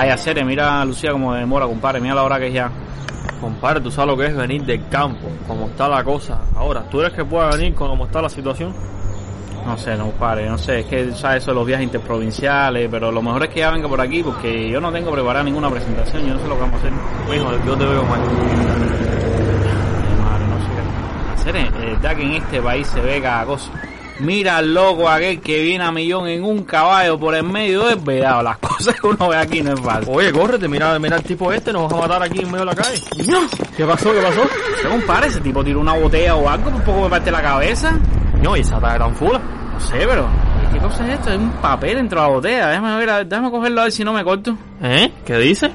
Ay, hacer, mira Lucía como demora, compadre, mira la hora que es ya. Compadre, tú sabes lo que es venir del campo, como está la cosa. Ahora, ¿tú eres que pueda venir con cómo está la situación? No sé, no, compadre, no sé, es que sabes eso de los viajes interprovinciales, pero lo mejor es que ya venga por aquí porque yo no tengo preparada ninguna presentación, yo no sé lo que vamos a hacer. Hijo, yo te veo mal. Madre, no sé. Hacer, verdad que en este país se ve cada cosa. Mira al loco aquel que viene a millón en un caballo por el medio del vedado. Las cosas que uno ve aquí no es fácil. Oye, córrete, mira, mira el tipo este, nos vas a matar aquí en medio de la calle. ¿Qué pasó? ¿Qué pasó? ¿Qué compadre? Ese tipo tiró una botella o algo, por poco me parte la cabeza. No, y esa tan fula. No sé, pero. ¿Qué cosa es esto? Es un papel dentro de la botella. Déjame ver, déjame cogerlo a ver si no me corto. ¿Eh? ¿Qué dice?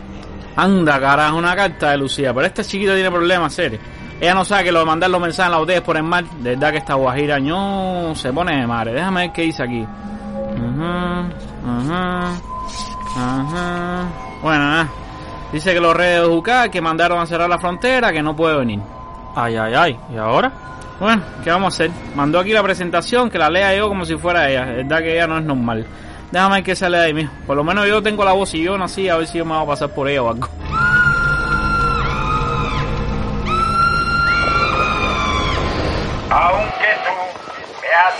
Anda, carajo, una carta de Lucía. Pero esta chiquita tiene problemas serios. Ella no sabe que lo de mandar los mensajes en la botella es por el mar. De verdad que esta guajira no se pone de madre. Déjame ver qué dice aquí. Ajá, ajá, ajá. Bueno, eh. dice que los reyes de Jucá que mandaron a cerrar la frontera, que no puede venir. Ay, ay, ay. ¿Y ahora? Bueno, ¿qué vamos a hacer? Mandó aquí la presentación, que la lea yo como si fuera ella. Es verdad que ella no es normal. Déjame ver qué sale de ahí, mijo. Por lo menos yo tengo la voz y yo nací, a ver si yo me voy a pasar por ella o algo.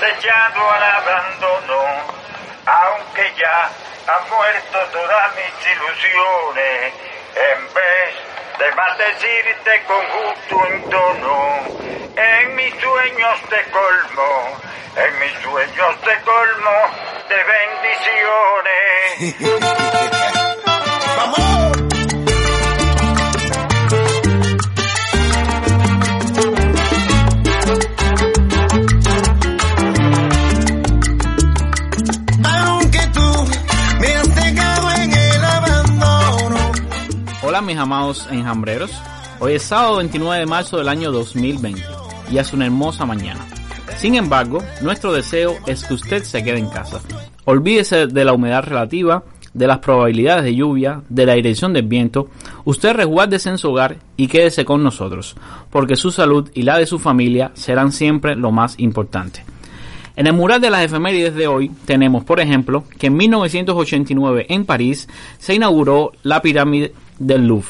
Al abandono, aunque ya han muerto todas mis ilusiones, en vez de maldecirte con justo entono, en mis sueños te colmo, en mis sueños te colmo de bendiciones. Aunque Mis amados enjambreros. Hoy es sábado 29 de marzo del año 2020 y es una hermosa mañana. Sin embargo, nuestro deseo es que usted se quede en casa. Olvídese de la humedad relativa, de las probabilidades de lluvia, de la dirección del viento. Usted resguárdese en su hogar y quédese con nosotros, porque su salud y la de su familia serán siempre lo más importante. En el mural de las efemérides de hoy tenemos, por ejemplo, que en 1989 en París se inauguró la pirámide del Louvre.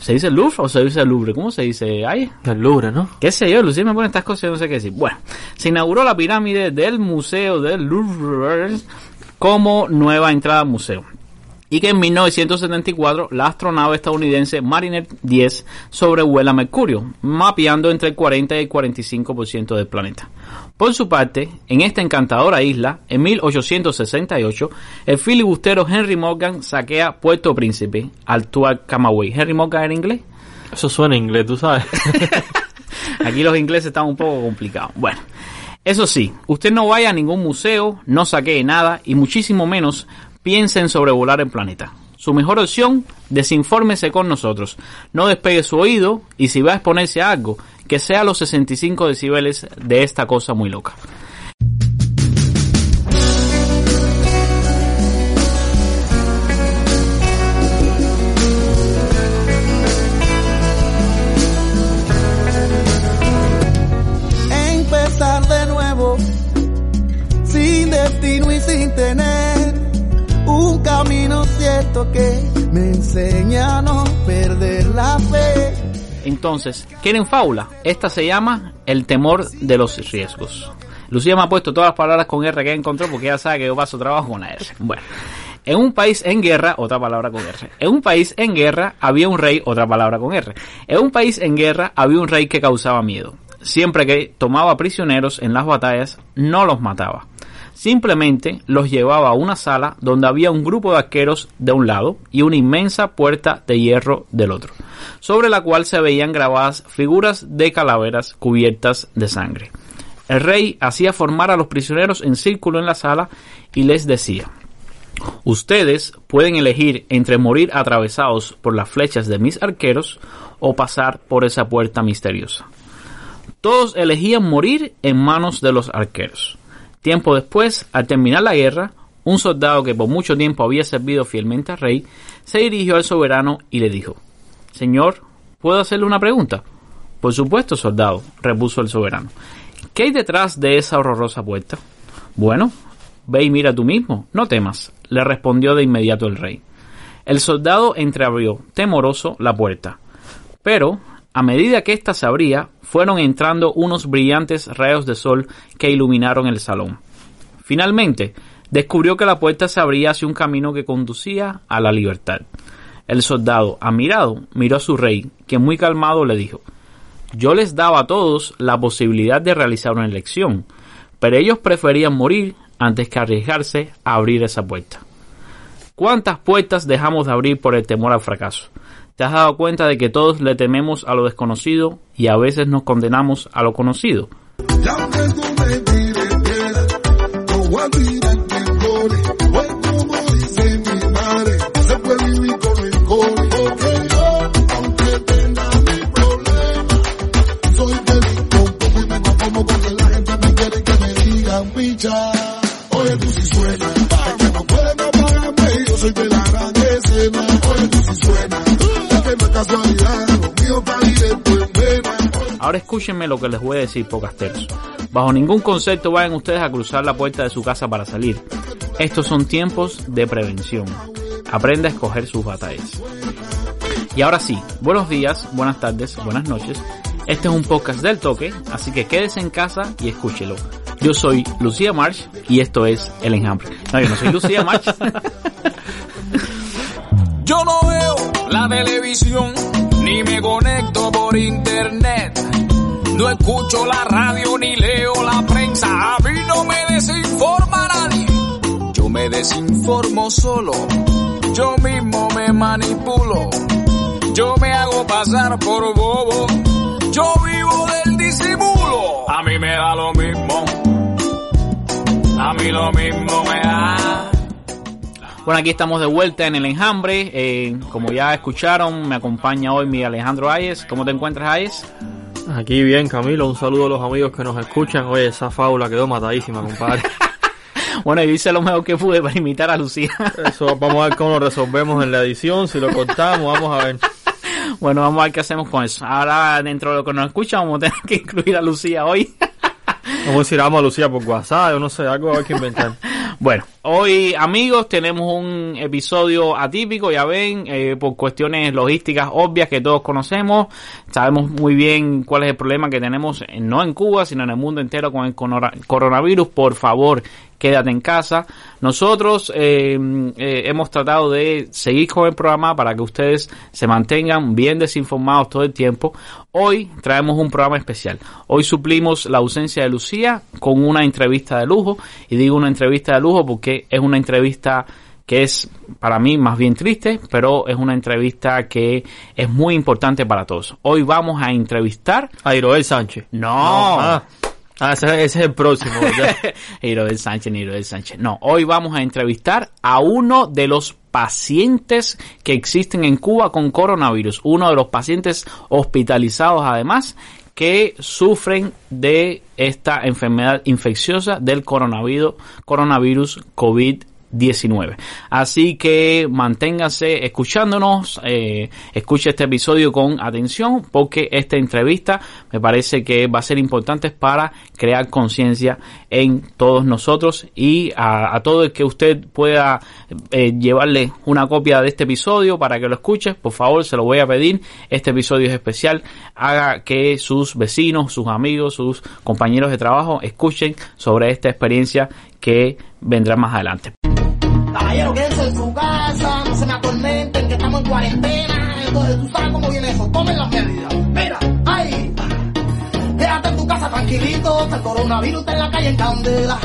¿Se dice Louvre o se dice Louvre? ¿Cómo se dice? Ay, El Louvre, ¿no? qué sé yo, Lucía me pone estas cosas y no sé qué decir. Bueno, se inauguró la pirámide del Museo del Louvre como nueva entrada al museo. Y que en 1974 la astronave estadounidense Mariner 10 sobrevuela Mercurio, mapeando entre el 40 y el 45% del planeta. Por su parte, en esta encantadora isla, en 1868, el filibustero Henry Morgan saquea Puerto Príncipe, actual Camagüey. ¿Henry Morgan era inglés? Eso suena en inglés, tú sabes. Aquí los ingleses están un poco complicados. Bueno, eso sí, usted no vaya a ningún museo, no saquee nada y muchísimo menos piense en sobrevolar el planeta. Su mejor opción, desinfórmese con nosotros. No despegue su oído y si va a exponerse a algo, que sea los 65 decibeles de esta cosa muy loca. Empezar de nuevo, sin destino y sin tener un camino cierto que me enseña a no perder la fe. Entonces, ¿quieren fábula? Esta se llama El temor de los riesgos. Lucía me ha puesto todas las palabras con R que encontró porque ella sabe que yo paso trabajo con la R. Bueno, en un país en guerra, otra palabra con R. En un país en guerra había un rey, otra palabra con R. En un país en guerra había un rey que causaba miedo. Siempre que tomaba prisioneros en las batallas, no los mataba. Simplemente los llevaba a una sala donde había un grupo de arqueros de un lado y una inmensa puerta de hierro del otro, sobre la cual se veían grabadas figuras de calaveras cubiertas de sangre. El rey hacía formar a los prisioneros en círculo en la sala y les decía, Ustedes pueden elegir entre morir atravesados por las flechas de mis arqueros o pasar por esa puerta misteriosa. Todos elegían morir en manos de los arqueros. Tiempo después, al terminar la guerra, un soldado que por mucho tiempo había servido fielmente al rey, se dirigió al soberano y le dijo, Señor, ¿puedo hacerle una pregunta? Por supuesto, soldado, repuso el soberano. ¿Qué hay detrás de esa horrorosa puerta? Bueno, ve y mira tú mismo, no temas, le respondió de inmediato el rey. El soldado entreabrió, temoroso, la puerta. Pero, a medida que ésta se abría, fueron entrando unos brillantes rayos de sol que iluminaron el salón. Finalmente, descubrió que la puerta se abría hacia un camino que conducía a la libertad. El soldado, admirado, miró a su rey, que muy calmado le dijo Yo les daba a todos la posibilidad de realizar una elección, pero ellos preferían morir antes que arriesgarse a abrir esa puerta. ¿Cuántas puertas dejamos de abrir por el temor al fracaso? ¿Te has dado cuenta de que todos le tememos a lo desconocido y a veces nos condenamos a lo conocido? Ahora escúchenme lo que les voy a decir, pocasteros. Bajo ningún concepto vayan ustedes a cruzar la puerta de su casa para salir. Estos son tiempos de prevención. Aprende a escoger sus batallas. Y ahora sí, buenos días, buenas tardes, buenas noches. Este es un podcast del toque, así que quédese en casa y escúchelo. Yo soy Lucía March y esto es El Enjambre. No, yo no soy Lucía March. Yo no veo la televisión, ni me conecto por internet. No escucho la radio ni leo la prensa. A mí no me desinforma nadie. Yo me desinformo solo. Yo mismo me manipulo. Yo me hago pasar por bobo. Yo vivo del disimulo. A mí me da lo mí lo mismo me da. Bueno, aquí estamos de vuelta en el enjambre. Eh, como ya escucharon, me acompaña hoy mi Alejandro Ayes. ¿Cómo te encuentras, Ayes? Aquí bien, Camilo. Un saludo a los amigos que nos escuchan. Oye, esa fábula quedó matadísima, compadre. Bueno, yo hice lo mejor que pude para imitar a Lucía. Eso vamos a ver cómo lo resolvemos en la edición. Si lo cortamos, vamos a ver. Bueno, vamos a ver qué hacemos con eso. Ahora, dentro de lo que nos escuchan, vamos a tener que incluir a Lucía hoy. Vamos a decir, vamos a Lucía por WhatsApp, yo no sé, algo hay que inventar. Bueno, hoy amigos tenemos un episodio atípico, ya ven, eh, por cuestiones logísticas obvias que todos conocemos. Sabemos muy bien cuál es el problema que tenemos, eh, no en Cuba, sino en el mundo entero con el coronavirus. Por favor, quédate en casa. Nosotros eh, hemos tratado de seguir con el programa para que ustedes se mantengan bien desinformados todo el tiempo. Hoy traemos un programa especial. Hoy suplimos la ausencia de Lucía con una entrevista de lujo. Y digo una entrevista de lujo porque es una entrevista que es para mí más bien triste, pero es una entrevista que es muy importante para todos. Hoy vamos a entrevistar... A Iroel Sánchez. No, Ah, ah, ese, ese es el próximo. Iroel Sánchez, ni Iroel Sánchez. No, hoy vamos a entrevistar a uno de los pacientes que existen en Cuba con coronavirus. Uno de los pacientes hospitalizados además que sufren de esta enfermedad infecciosa del coronavirus, COVID 19. Así que manténganse escuchándonos, eh, escuche este episodio con atención porque esta entrevista me parece que va a ser importante para crear conciencia en todos nosotros y a, a todo el que usted pueda eh, llevarle una copia de este episodio para que lo escuche, por favor se lo voy a pedir, este episodio es especial, haga que sus vecinos, sus amigos, sus compañeros de trabajo escuchen sobre esta experiencia que vendrá más adelante. No se me atormenten, que estamos en cuarentena. Entonces, tú sabes cómo viene eso, tomen las medidas. Casa tranquilito, está el coronavirus está en la calle en candela.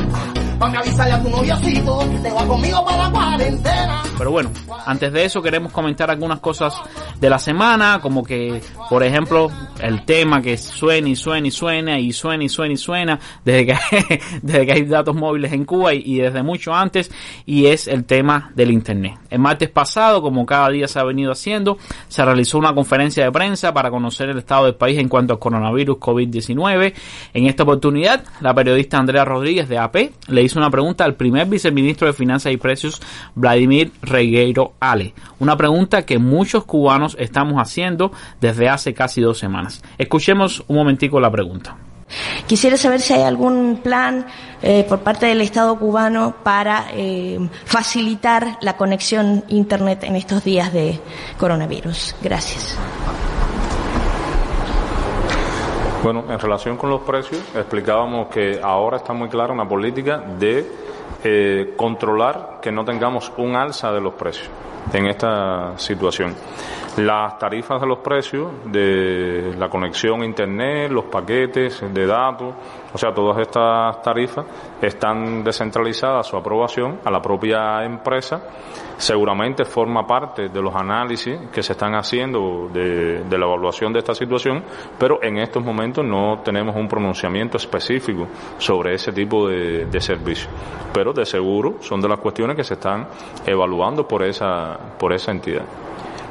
Van a avisarle a tu noviocito que te va conmigo para la cuarentena. Pero bueno, antes de eso queremos comentar algunas cosas de la semana, como que, por ejemplo, el tema que suena y suena y suena y suena y suena y suena desde que, desde que hay datos móviles en Cuba y, y desde mucho antes, y es el tema del Internet. El martes pasado, como cada día se ha venido haciendo, se realizó una conferencia de prensa para conocer el estado del país en cuanto al coronavirus COVID-19. En esta oportunidad, la periodista Andrea Rodríguez de AP le hizo una pregunta al primer viceministro de Finanzas y Precios, Vladimir Regueiro Ale. Una pregunta que muchos cubanos estamos haciendo desde hace casi dos semanas. Escuchemos un momentico la pregunta. quisiera saber si hay algún plan eh, por parte del Estado cubano para eh, facilitar la conexión Internet en estos días de coronavirus. Gracias. Bueno, en relación con los precios, explicábamos que ahora está muy clara una política de eh, controlar que no tengamos un alza de los precios en esta situación. Las tarifas de los precios de la conexión a Internet, los paquetes de datos, o sea, todas estas tarifas están descentralizadas su aprobación a la propia empresa. Seguramente forma parte de los análisis que se están haciendo de, la evaluación de esta situación, pero en estos momentos no tenemos un pronunciamiento específico sobre ese tipo de, de servicio. Pero de seguro son de las cuestiones que se están evaluando por esa, por esa entidad.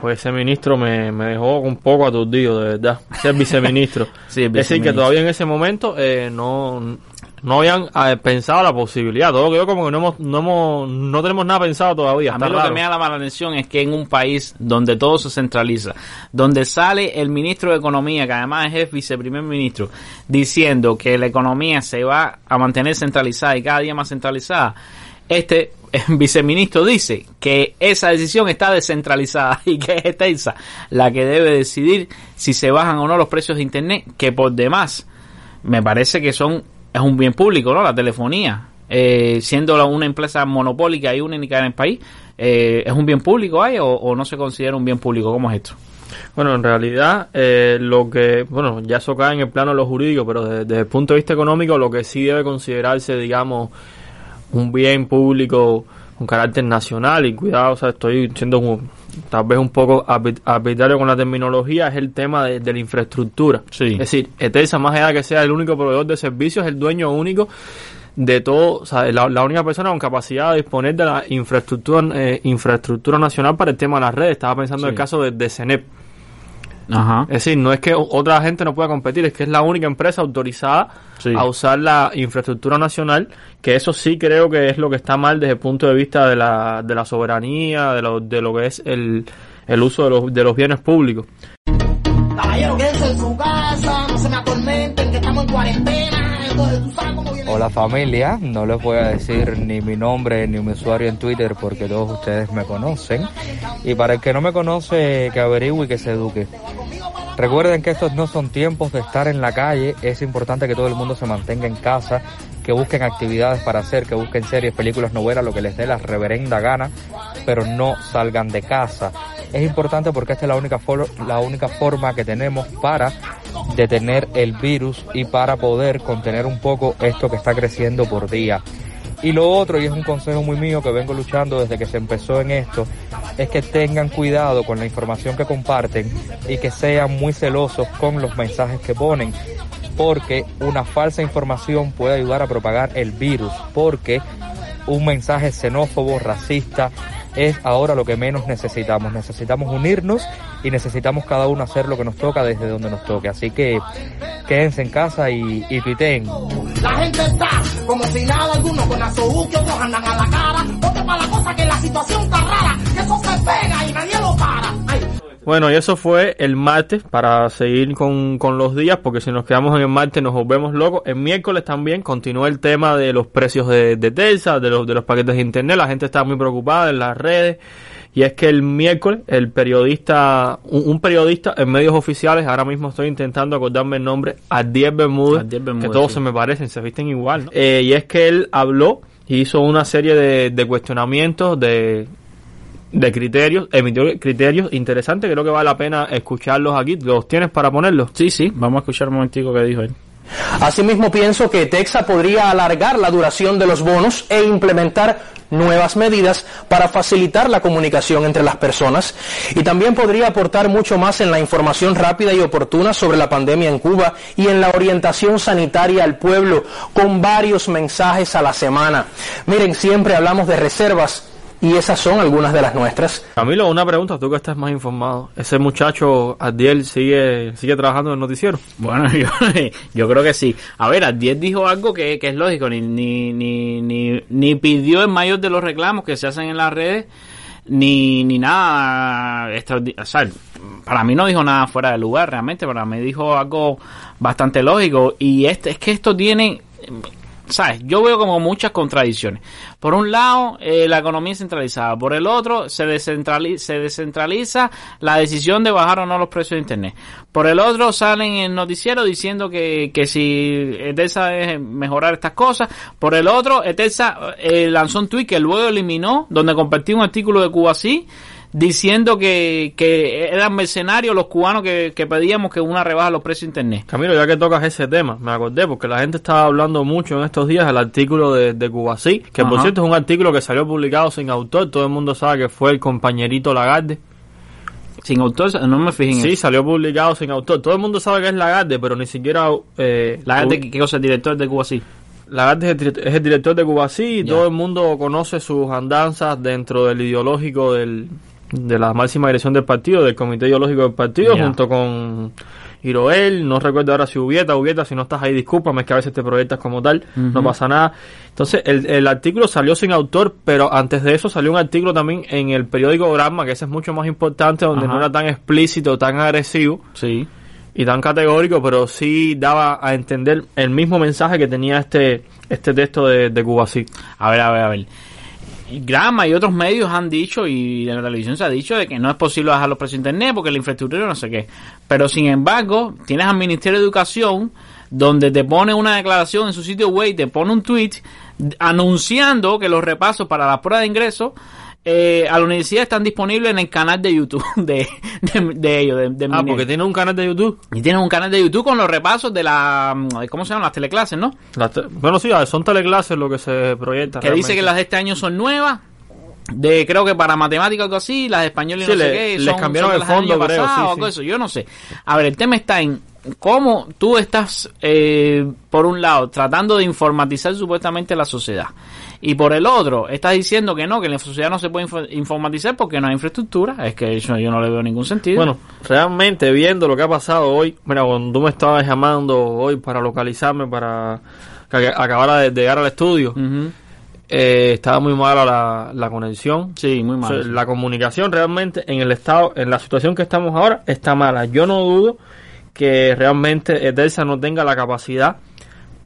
Pues ese ministro me, me dejó un poco aturdido, de verdad. Ese es viceministro. Sí, el es decir, que viceministro. todavía en ese momento eh, no, no habían eh, pensado la posibilidad. Todo quedó como que no hemos, no hemos, no tenemos nada pensado todavía. A mí lo raro. que me llama la atención es que en un país donde todo se centraliza, donde sale el ministro de Economía, que además es viceprimer ministro, diciendo que la economía se va a mantener centralizada y cada día más centralizada, este eh, viceministro dice que esa decisión está descentralizada y que es Telsa la que debe decidir si se bajan o no los precios de Internet, que por demás me parece que son es un bien público, ¿no? La telefonía, eh, siendo una empresa monopólica y única en el país, eh, ¿es un bien público ahí o, o no se considera un bien público? ¿Cómo es esto? Bueno, en realidad, eh, lo que, bueno, ya eso cae en el plano de lo jurídico, pero desde, desde el punto de vista económico, lo que sí debe considerarse, digamos, un bien público con carácter nacional, y cuidado, o sea, estoy siendo un- tal vez un poco arbit- arbitrario con la terminología, es el tema de, de la infraestructura. Sí. Es decir, ETELSA, más allá de que sea el único proveedor de servicios, es el dueño único de todo, o sea, la, la única persona con capacidad de disponer de la infraestructura eh, infraestructura nacional para el tema de las redes. Estaba pensando en el caso de, de CENEP. Ajá. Es decir, no es que otra gente no pueda competir, es que es la única empresa autorizada Sí. a usar la infraestructura nacional, que eso sí creo que es lo que está mal desde el punto de vista de la, de la soberanía, de lo, de lo que es el, el uso de los, de los bienes públicos. Caballero, quédense en su casa, no se me atormenten, que estamos en cuarentena, entonces tú sabes cómo viene. Hola familia, no les voy a decir ni mi nombre ni mi usuario en Twitter porque todos ustedes me conocen. Y para el que no me conoce, que averigüe y que se eduque. Recuerden que estos no son tiempos de estar en la calle, es importante que todo el mundo se mantenga en casa, que busquen actividades para hacer, que busquen series, películas, novelas, lo que les dé la reverenda gana, pero no salgan de casa. Es importante porque esta es la única, for- la única forma que tenemos para detener el virus y para poder contener un poco esto que está creciendo por día. Y lo otro, y es un consejo muy mío que vengo luchando desde que se empezó en esto, es que tengan cuidado con la información que comparten y que sean muy celosos con los mensajes que ponen, porque una falsa información puede ayudar a propagar el virus, porque un mensaje xenófobo, racista, es ahora lo que menos necesitamos. Necesitamos unirnos y necesitamos cada uno hacer lo que nos toca desde donde nos toque. Así que quédense en casa y, y. La gente está como si nada alguno con azobuque, otros andan a la cara. Para la cosa que la situación está rara, que eso se pega y nadie lo para. Bueno, y eso fue el martes, para seguir con, con los días, porque si nos quedamos en el martes nos volvemos locos. El miércoles también continuó el tema de los precios de, de Telsa, de los, de los paquetes de internet. La gente está muy preocupada en las redes. Y es que el miércoles, el periodista, un, un periodista en medios oficiales, ahora mismo estoy intentando acordarme el nombre, Adiel Bermúdez, Bermúdez, que todos sí. se me parecen, se visten igual. ¿no? Eh, y es que él habló y hizo una serie de, de cuestionamientos, de, de criterios, emitió criterios interesantes, creo que vale la pena escucharlos aquí. ¿Los tienes para ponerlos? Sí, sí, vamos a escuchar un momentico que dijo él. Asimismo, pienso que Texa podría alargar la duración de los bonos e implementar nuevas medidas para facilitar la comunicación entre las personas y también podría aportar mucho más en la información rápida y oportuna sobre la pandemia en Cuba y en la orientación sanitaria al pueblo con varios mensajes a la semana. Miren, siempre hablamos de reservas y esas son algunas de las nuestras. Camilo, una pregunta, tú que estás más informado. ¿Ese muchacho, Adiel, sigue, sigue trabajando en el noticiero? Bueno, yo, yo creo que sí. A ver, Adiel dijo algo que, que es lógico, ni, ni, ni, ni, ni pidió el mayor de los reclamos que se hacen en las redes, ni, ni nada extraordinario. O sea, para mí no dijo nada fuera de lugar realmente, para mí dijo algo bastante lógico y este es que esto tiene ¿sabes? Yo veo como muchas contradicciones. Por un lado, eh, la economía centralizada. Por el otro, se, descentraliza, se descentraliza la decisión de bajar o no los precios de Internet. Por el otro, salen en noticiero diciendo que, que si Etelsa es mejorar estas cosas. Por el otro, Etelsa eh, lanzó un tweet que luego eliminó, donde compartió un artículo de Cuba así diciendo que, que eran mercenarios los cubanos que, que pedíamos que una rebaja los precios de internet. Camilo, ya que tocas ese tema, me acordé porque la gente estaba hablando mucho en estos días del artículo de, de Cubasí, que por cierto es un artículo que salió publicado sin autor, todo el mundo sabe que fue el compañerito Lagarde. Sin autor, no me fijé en Sí, eso. salió publicado sin autor. Todo el mundo sabe que es Lagarde, pero ni siquiera... Eh, Lagarde, ¿qué, cosa? El director de Cuba sí. Lagarde es el, direct- es el director de Cubasí y todo el mundo conoce sus andanzas dentro del ideológico del, de la máxima dirección del partido, del comité ideológico del partido, junto con Iroel, no recuerdo ahora si Ubieta, Ubieta, si no estás ahí, discúlpame, es que a veces te proyectas como tal, no pasa nada. Entonces, el, el artículo salió sin autor, pero antes de eso salió un artículo también en el periódico Gramma, que ese es mucho más importante, donde Ajá. no era tan explícito, tan agresivo Sí. y tan categórico, pero sí daba a entender el mismo mensaje que tenía este este texto de, de Cubasí. A ver, a ver, a ver. Grama y otros medios han dicho, y en la televisión se ha dicho, de que no es posible bajar los precios de internet porque la infraestructura no sé qué. Pero sin embargo, tienes al Ministerio de Educación donde te pone una declaración en su sitio web y te pone un tweet anunciando que los repasos para la prueba de ingreso eh, a la universidad están disponibles en el canal de YouTube de, de, de ellos, de, de Ah, porque tiene un canal de YouTube. Y tienen un canal de YouTube con los repasos de la... ¿Cómo se llaman? Las teleclases, ¿no? Las te- bueno, sí, son teleclases lo que se proyecta. que dice que las de este año son nuevas. De creo que para matemáticas o algo así, las de español y Sí, no sé qué, les cambiaron son el fondo, creo, sí, sí. eso, yo no sé. A ver, el tema está en cómo tú estás, eh, por un lado, tratando de informatizar supuestamente la sociedad. Y por el otro, estás diciendo que no, que la sociedad no se puede info- informatizar porque no hay infraestructura. Es que eso yo no le veo ningún sentido. Bueno, realmente viendo lo que ha pasado hoy, mira, cuando tú me estabas llamando hoy para localizarme, para que acabara de llegar al estudio, eh, estaba muy mala la, la conexión. Sí, muy O mal. sea, sí. La comunicación realmente en el estado, en la situación que estamos ahora, está mala. Yo no dudo que realmente Etelsa no tenga la capacidad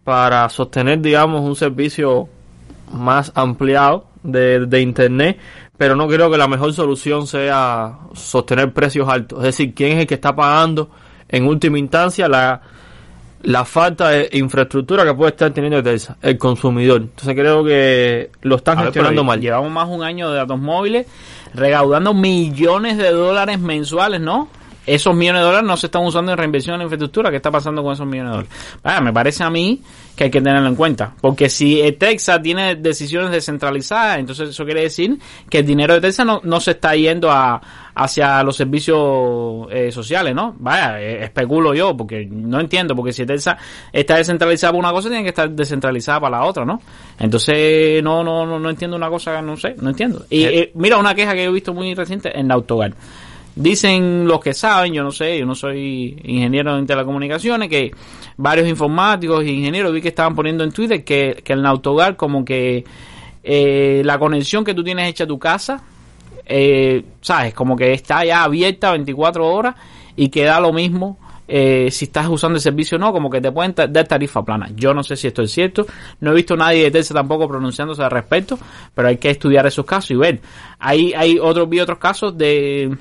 para sostener, digamos, un servicio más ampliado de, de Internet, pero no creo que la mejor solución sea sostener precios altos. Es decir, ¿quién es el que está pagando en última instancia la, la falta de infraestructura que puede estar teniendo Etelsa? El consumidor. Entonces creo que lo están ver, gestionando mal. Llevamos más un año de datos móviles recaudando millones de dólares mensuales, ¿no? Esos millones de dólares no se están usando en reinversión en infraestructura. ¿Qué está pasando con esos millones de dólares? Vaya, me parece a mí que hay que tenerlo en cuenta. Porque si eh, Texas tiene decisiones descentralizadas, entonces eso quiere decir que el dinero de Texas no, no se está yendo a, hacia los servicios eh, sociales, ¿no? Vaya, eh, especulo yo, porque no entiendo, porque si Texas está descentralizada para una cosa, tiene que estar descentralizada para la otra, ¿no? Entonces, no, no, no, no entiendo una cosa, no sé, no entiendo. Y eh, mira, una queja que he visto muy reciente en autogar. Dicen los que saben, yo no sé, yo no soy ingeniero en telecomunicaciones, que varios informáticos e ingenieros vi que estaban poniendo en Twitter que, que el autogar como que eh, la conexión que tú tienes hecha a tu casa, eh, sabes, como que está ya abierta 24 horas y que da lo mismo eh, si estás usando el servicio o no, como que te pueden dar tarifa plana. Yo no sé si esto es cierto, no he visto nadie de Telsa tampoco pronunciándose al respecto, pero hay que estudiar esos casos y ver. Hay, hay otros, vi otros casos de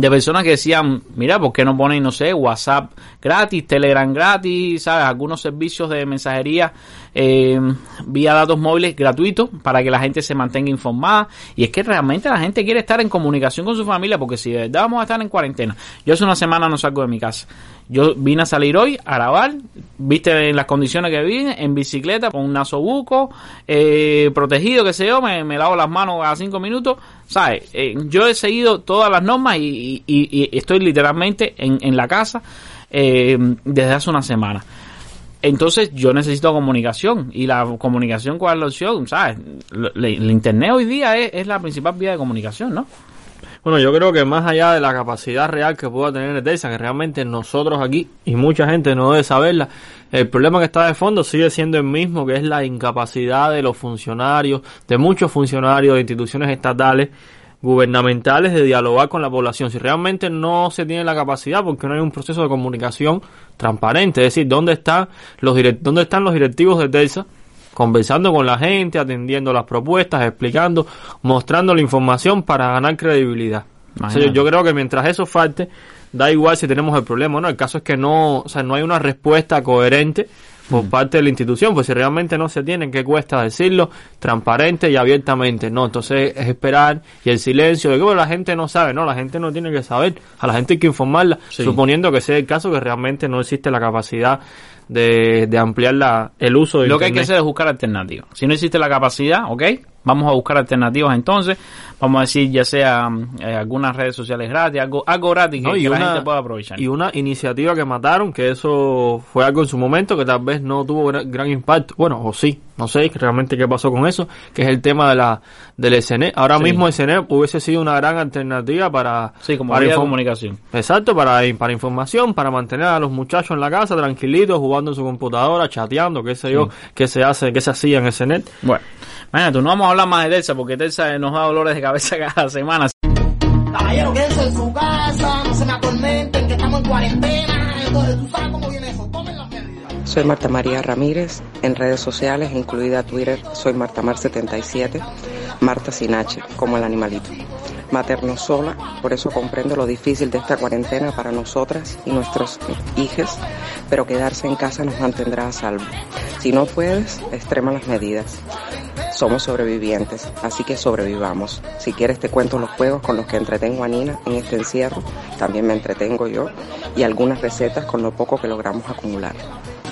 de personas que decían, mira, ¿por qué no ponen, no sé, WhatsApp gratis, Telegram gratis, ¿sabes? Algunos servicios de mensajería eh, vía datos móviles gratuitos para que la gente se mantenga informada. Y es que realmente la gente quiere estar en comunicación con su familia porque si de verdad vamos a estar en cuarentena. Yo hace una semana no salgo de mi casa. Yo vine a salir hoy a grabar, viste en las condiciones que vine, en bicicleta, con un nasobuco, eh, protegido, que sé yo, me, me lavo las manos a cinco minutos, ¿sabes? Eh, yo he seguido todas las normas y, estoy literalmente en, la casa eh, desde hace una semana. Entonces yo necesito comunicación y la comunicación es la opción, ¿sabes? El internet hoy día es la principal vía de comunicación, ¿no? Bueno, yo creo que más allá de la capacidad real que pueda tener Etelsa, que realmente nosotros aquí y mucha gente no debe saberla, el problema que está de fondo sigue siendo el mismo, que es la incapacidad de los funcionarios, de muchos funcionarios de instituciones estatales, gubernamentales de dialogar con la población. Si realmente no se tiene la capacidad, porque no hay un proceso de comunicación transparente, es decir, dónde están los direct- dónde están los directivos de Telsa conversando con la gente, atendiendo las propuestas, explicando, mostrando la información para ganar credibilidad. O sea, yo, yo creo que mientras eso falte, da igual si tenemos el problema, ¿no? El caso es que no, o sea, no hay una respuesta coherente por parte de la institución, pues si realmente no se tiene, ¿qué cuesta decirlo? Transparente y abiertamente, ¿no? Entonces es esperar y el silencio de que bueno, la gente no sabe, ¿no? La gente no tiene que saber, a la gente hay que informarla, Sí. suponiendo que sea el caso que realmente no existe la capacidad de, de ampliar la, el uso de Lo que hay que hacer es buscar alternativas. Si no existe la capacidad, ¿ok? Vamos a buscar alternativas entonces. Vamos a decir ya sea mm, eh, algunas redes sociales gratis, algo, algo gratis que, No, y que la gente pueda aprovechar. Y una iniciativa que mataron, que eso fue algo en su momento que tal vez no tuvo gran, gran impacto. Bueno, o sí, no sé realmente qué pasó con eso, que es el tema de la del SNE. Ahora Sí. mismo SNE hubiese sido una gran alternativa para... Sí, como para de comunicación. Exacto, para, para información, para mantener a los muchachos en la casa tranquilitos, jugando en su computadora, chateando, qué sé yo, qué se hace, qué se hacía en SNE. Bueno, imagínate, no vamos a hablar más de Telsa porque Telsa nos da dolores de cabeza cada semana. Caballero, quédense en su casa, no se me atormenten, que estamos en cuarentena. Entonces, tú sabes cómo viene eso. Tomen las medidas. Soy Marta María Ramírez, en redes sociales, incluida Twitter, soy MartaMar77, Marta sin H, como el animalito. Materno sola, por eso comprendo lo difícil de esta cuarentena para nosotras y nuestros hijos, pero quedarse en casa nos mantendrá a salvo. Si no puedes, extrema las medidas. Somos sobrevivientes, así que sobrevivamos. Si quieres te cuento los juegos con los que entretengo a Nina en este encierro, también me entretengo yo, y algunas recetas con lo poco que logramos acumular.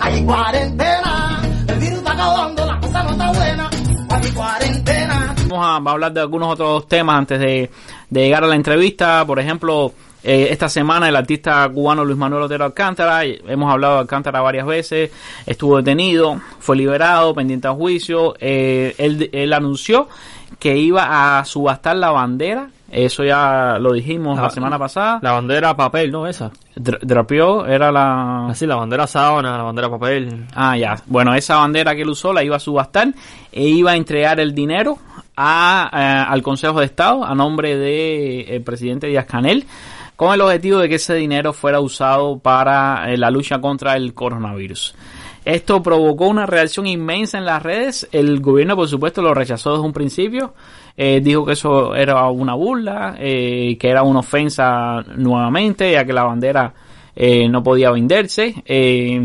Hay cuarentena, el virus está acabando, la cosa no está buena. Hay cuarentena. Vamos a, a hablar de algunos otros temas antes de, de llegar a la entrevista. Por ejemplo, eh, esta semana el artista cubano Luis Manuel Otero Alcántara, eh, hemos hablado de Alcántara varias veces, estuvo detenido, fue liberado, pendiente a juicio. Eh, él, él anunció que iba a subastar la bandera. Eso ya lo dijimos la, La- semana pasada. La bandera papel, ¿no? Esa. Drapeó era la... Así, la bandera sábana, la bandera papel. Ah, ya. Bueno, esa bandera que él usó la iba a subastar e iba a entregar el dinero a, eh, al Consejo de Estado a nombre del presidente Díaz Canel con el objetivo de que ese dinero fuera usado para eh, la lucha contra el coronavirus. Esto provocó una reacción inmensa en las redes. El gobierno, por supuesto, lo rechazó desde un principio. Eh, dijo que eso era una burla, eh, que era una ofensa nuevamente, ya que la bandera eh, no podía venderse. Eh,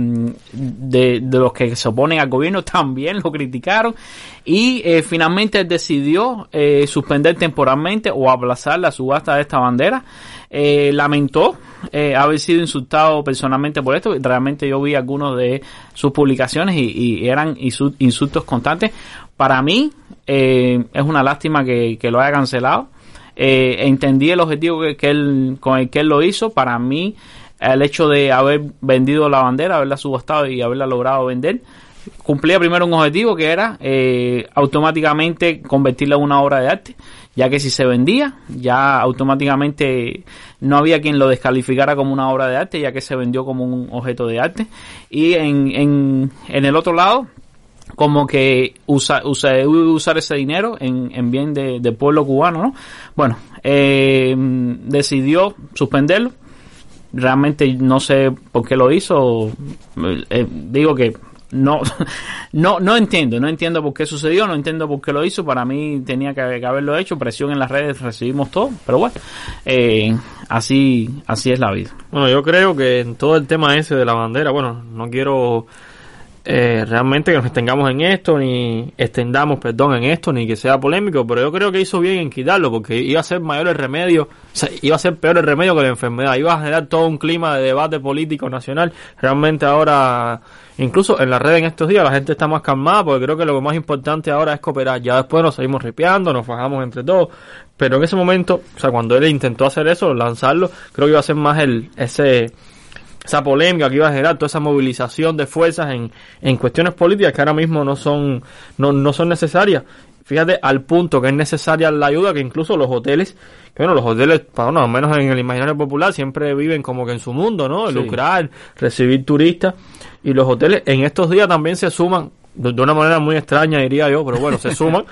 de, de los que se oponen al gobierno también lo criticaron. Y eh, finalmente decidió eh, suspender temporalmente o aplazar la subasta de esta bandera. Lamentó haber sido insultado personalmente por esto. Realmente yo vi algunos de sus publicaciones y, eran insu- insultos constantes. Para mí es una lástima que, que lo haya cancelado. Entendí el objetivo que, que él, con el que él lo hizo. Para mí, el hecho de haber vendido la bandera, haberla subastado y haberla logrado vender, cumplía primero un objetivo que era eh, automáticamente convertirla en una obra de arte, ya que si se vendía, ya automáticamente no había quien lo descalificara como una obra de arte, ya que se vendió como un objeto de arte. Y en, en, en el otro lado, como que usa, usa- usar ese dinero en, en bien de- del pueblo cubano, ¿no? Bueno, eh, decidió suspenderlo. Realmente no sé por qué lo hizo. Eh, digo que no, no, no entiendo, no entiendo por qué sucedió, no entiendo por qué lo hizo. Para mí tenía que, que haberlo hecho. Presión en las redes recibimos todo, pero bueno, eh, así, así es la vida. Bueno, yo creo que en todo el tema ese de la bandera, bueno, no quiero eh, realmente que nos extengamos en esto, ni extendamos, perdón, en esto, ni que sea polémico, pero yo creo que hizo bien en quitarlo, porque iba a ser mayor el remedio, o sea, iba a ser peor el remedio que la enfermedad, iba a generar todo un clima de debate político nacional. Realmente ahora, incluso en la red en estos días, la gente está más calmada, porque creo que lo más importante ahora es cooperar. Ya después nos seguimos ripeando, nos fajamos entre todos, pero en ese momento, o sea, cuando él intentó hacer eso, lanzarlo, creo que iba a ser más el, ese, esa polémica que iba a generar, toda esa movilización de fuerzas en, en cuestiones políticas que ahora mismo no son, no, no son necesarias. Fíjate al punto que es necesaria la ayuda que incluso los hoteles, que bueno, los hoteles, para bueno, al menos en el imaginario popular, siempre viven como que en su mundo, ¿no? Sí. Lucrar, recibir turistas. Y los hoteles en estos días también se suman de, una manera muy extraña diría yo, pero bueno, se suman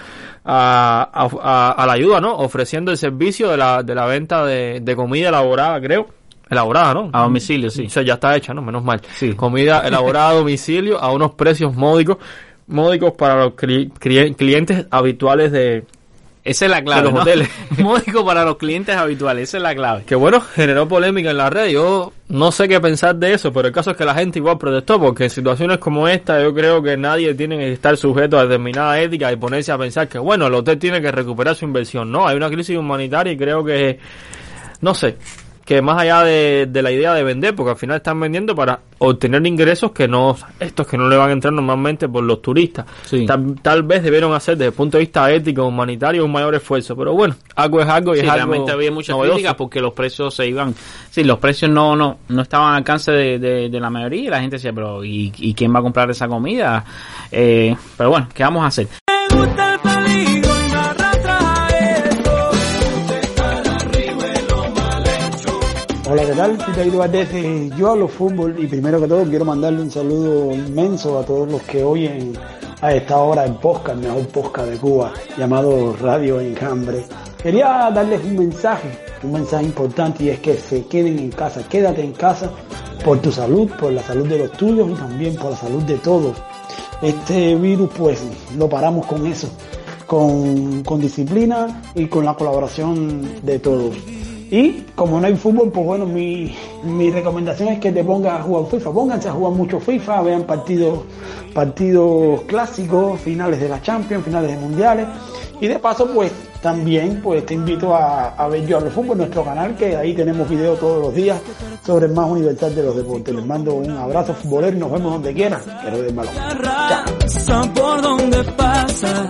a, a- a- a la ayuda, ¿no? Ofreciendo el servicio de la, de la venta de, de comida elaborada, creo. Elaborada, ¿no? A domicilio, sí. O sea, ya está hecha, ¿no? Menos mal. Sí. Comida elaborada a domicilio a unos precios módicos, módicos para los cli- cli- clientes habituales de, Esa es la clave. De los ¿no? hoteles. Módico para los clientes habituales, esa es la clave. Que bueno, generó polémica en la red. Yo no sé qué pensar de eso, pero el caso es que la gente igual protestó, porque en situaciones como esta yo creo que nadie tiene que estar sujeto a determinada ética y ponerse a pensar que bueno, el hotel tiene que recuperar su inversión. No, hay una crisis humanitaria y creo que, no sé, que más allá de, de la idea de vender, porque al final están vendiendo para obtener ingresos que no, estos que no le van a entrar normalmente por los turistas. Sí. Tal, tal vez debieron hacer desde el punto de vista ético, humanitario, un mayor esfuerzo, pero bueno, algo es algo y Sí, es algo realmente había muchas novedoso. críticas porque los precios se iban, sí, los precios no no no estaban al alcance de, de- de la mayoría y la gente decía, pero ¿y, y quién va a comprar esa comida? Eh, pero bueno, ¿qué vamos a hacer? ¿Qué tal? David Valdés Yo hablo fútbol y primero que todo quiero mandarle un saludo inmenso a todos los que oyen a esta hora el podcast, el mejor podcast de Cuba, llamado Radio Enjambre. Quería darles un mensaje, un mensaje importante y es que se queden en casa, quédate en casa por tu salud, por la salud de los tuyos y también por la salud de todos. Este virus pues lo paramos con eso, con, con disciplina y con la colaboración de todos. Y como no hay fútbol, pues bueno, mi, mi recomendación es que te pongas a jugar FIFA. Pónganse a jugar mucho FIFA, vean partidos, partidos clásicos, finales de la Champions, finales de mundiales. Y de paso, pues también pues te invito a, a ver Yo Hablo Fútbol, nuestro canal, que ahí tenemos videos todos los días sobre más universal de los deportes. Les mando un abrazo futbolero nos vemos donde quieran. Pero balón. Pasa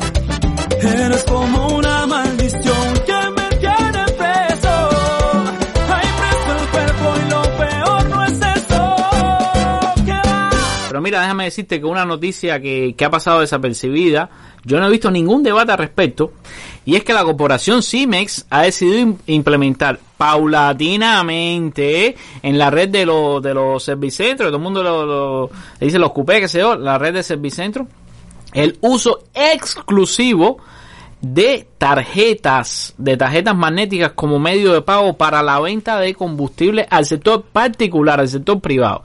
Mira, déjame decirte que una noticia que, que ha pasado desapercibida, yo no he visto ningún debate al respecto, y es que la corporación Cimex ha decidido im- implementar paulatinamente en la red de, los de los servicentros, todo el mundo lo, dice los cupés, que sé yo, la red de servicentros, el uso exclusivo de tarjetas, de tarjetas magnéticas como medio de pago para la venta de combustible al sector particular, al sector privado.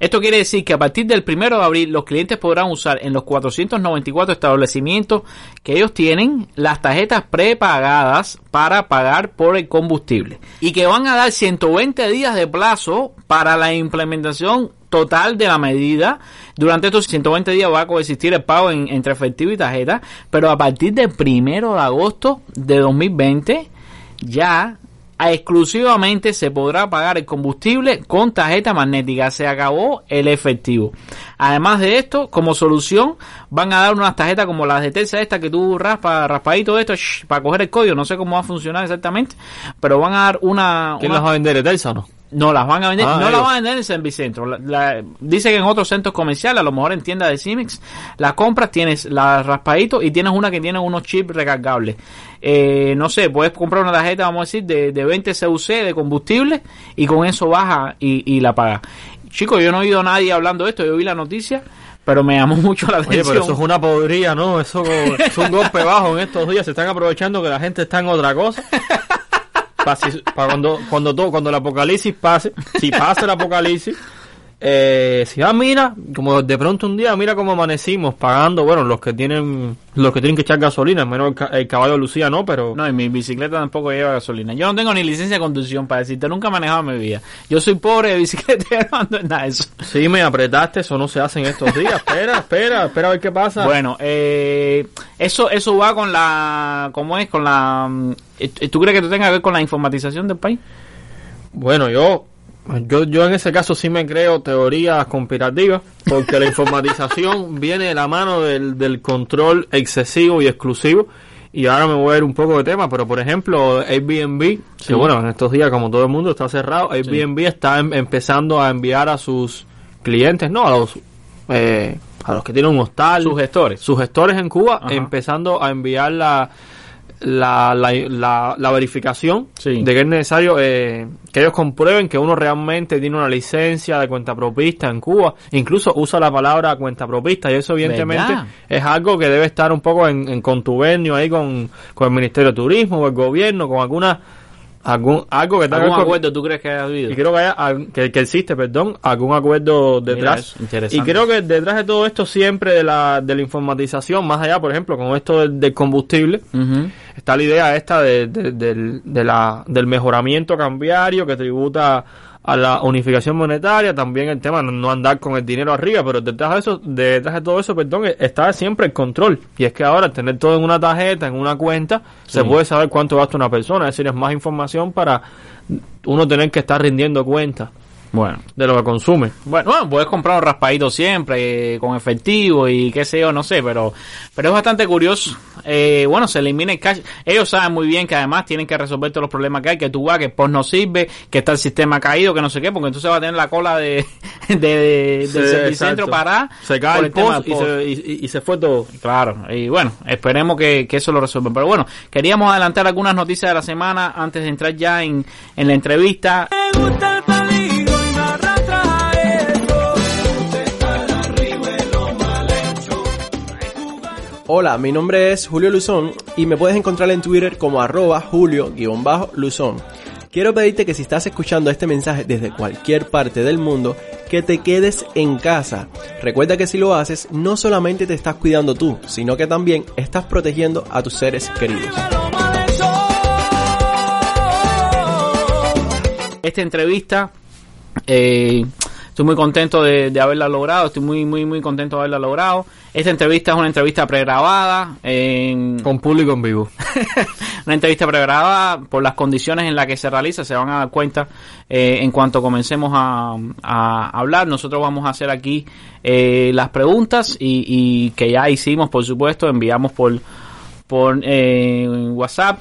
Esto quiere decir que a partir del 1 de abril los clientes podrán usar en los 494 establecimientos que ellos tienen las tarjetas prepagadas para pagar por el combustible y que van a dar 120 días de plazo para la implementación total de la medida. Durante estos 120 días va a coexistir el pago en- entre efectivo y tarjeta, pero a partir del 1 de agosto de 2020 ya exclusivamente se podrá pagar el combustible con tarjeta magnética. Se acabó el efectivo. Además de esto, como solución, van a dar unas tarjetas como las de Telsa esta que tú raspas, raspadito esto shh, para coger el código. No sé cómo va a funcionar exactamente, pero van a dar una... ¿Quién una- las va a vender? ¿Etelsa o no? No las van a vender, Ah, no las van a vender en el Servicentro. La- la- dice que en otros centros comerciales, a lo mejor en tiendas de Cimex, las compras tienes la raspadito y tienes una que tiene unos chips recargables. Eh, no sé, puedes comprar una tarjeta, vamos a decir, de, de 20 CUC de combustible y con eso baja y, y la paga. Chicos, yo no he oído a nadie hablando de esto, yo vi la noticia, pero me llamó mucho la Oye, atención. pero eso es una podría, ¿no? Eso es un golpe bajo en estos días. Se están aprovechando que la gente está en otra cosa. Para cuando, cuando, todo, cuando el apocalipsis pase, si pasa el apocalipsis, eh, si ah, mira, como de pronto un día, mira cómo amanecimos pagando, bueno, los que tienen los que tienen que echar gasolina, menos el, ca- el caballo de Lucía, no, pero... No, y mi bicicleta tampoco lleva gasolina. Yo no tengo ni licencia de conducción para decirte, nunca he manejado en mi vida. Yo soy pobre de bicicleta no ando en nada de eso. Sí, me apretaste, eso no se hace en estos días. espera, espera, espera a ver qué pasa. Bueno, eh, eso eso va con la... ¿Cómo es? Con la... mm, eh, ¿Tú crees que esto tenga que ver con la informatización del país? Bueno, yo, yo, yo en ese caso sí me creo teorías conspirativas, porque la informatización viene de la mano del, del control excesivo y exclusivo. Y ahora me voy a ir un poco de tema, pero por ejemplo, Airbnb, Sí. que bueno, en estos días como todo el mundo está cerrado, Airbnb está em- empezando a enviar a sus clientes, no, a los eh, a los que tienen un hostal, Sus gestores. sus gestores en Cuba, Ajá. empezando a enviar la, la, la, la, la verificación de que es necesario eh, que ellos comprueben que uno realmente tiene una licencia de cuenta propista en Cuba. Incluso usa la palabra cuenta propista y eso evidentemente ¿Verdad? es algo que debe estar un poco en, en contubernio ahí con, con el Ministerio de Turismo o el gobierno, con alguna algún algo que ¿Algún con- acuerdo tú crees que haya habido? y creo que, haya, que, que existe, perdón, algún acuerdo detrás. y creo que detrás de todo esto siempre de la, de la informatización, más allá, por ejemplo, con esto del, del combustible, está la idea esta de, de- del, de la, del mejoramiento cambiario que tributa a la unificación monetaria, también el tema de no andar con el dinero arriba, pero detrás de eso, detrás de todo eso, perdón, está siempre el control. Y es que ahora tener todo en una tarjeta, en una cuenta, se puede saber cuánto gasta una persona, es decir, es más información para uno tener que estar rindiendo cuenta bueno. de lo que consume. Bueno, bueno, puedes comprar un raspadito siempre, eh, con efectivo y qué sé yo, no sé, pero, pero es bastante curioso. Eh, bueno, se elimina el cash. Ellos saben muy bien que además tienen que resolver todos los problemas que hay, que tú vas, que el post no sirve, que está el sistema caído, que no sé qué, porque entonces va a tener la cola de, de, de- Sí, del servicentro exacto. para Se cae el tema post y se- y- y se fue todo. Claro, y bueno, esperemos que, que eso lo resuelvan. Pero bueno, queríamos adelantar algunas noticias de la semana antes de entrar ya en, en la entrevista. Hola, mi nombre es Julio Luzón y me puedes encontrar en Twitter como arroba julio-luzón. Quiero pedirte que si estás escuchando este mensaje desde cualquier parte del mundo, que te quedes en casa. Recuerda que si lo haces, no solamente te estás cuidando tú, sino que también estás protegiendo a tus seres queridos. esta entrevista. Eh, estoy muy contento de, de haberla logrado, estoy muy, muy, muy contento de haberla logrado. Esta entrevista es una entrevista pregrabada. en- Con público en vivo. una entrevista pregrabada por las condiciones en las que se realiza, se van a dar cuenta eh, en cuanto comencemos a, a hablar. Nosotros vamos a hacer aquí eh, las preguntas y, y que ya hicimos, por supuesto, enviamos por, por eh, WhatsApp,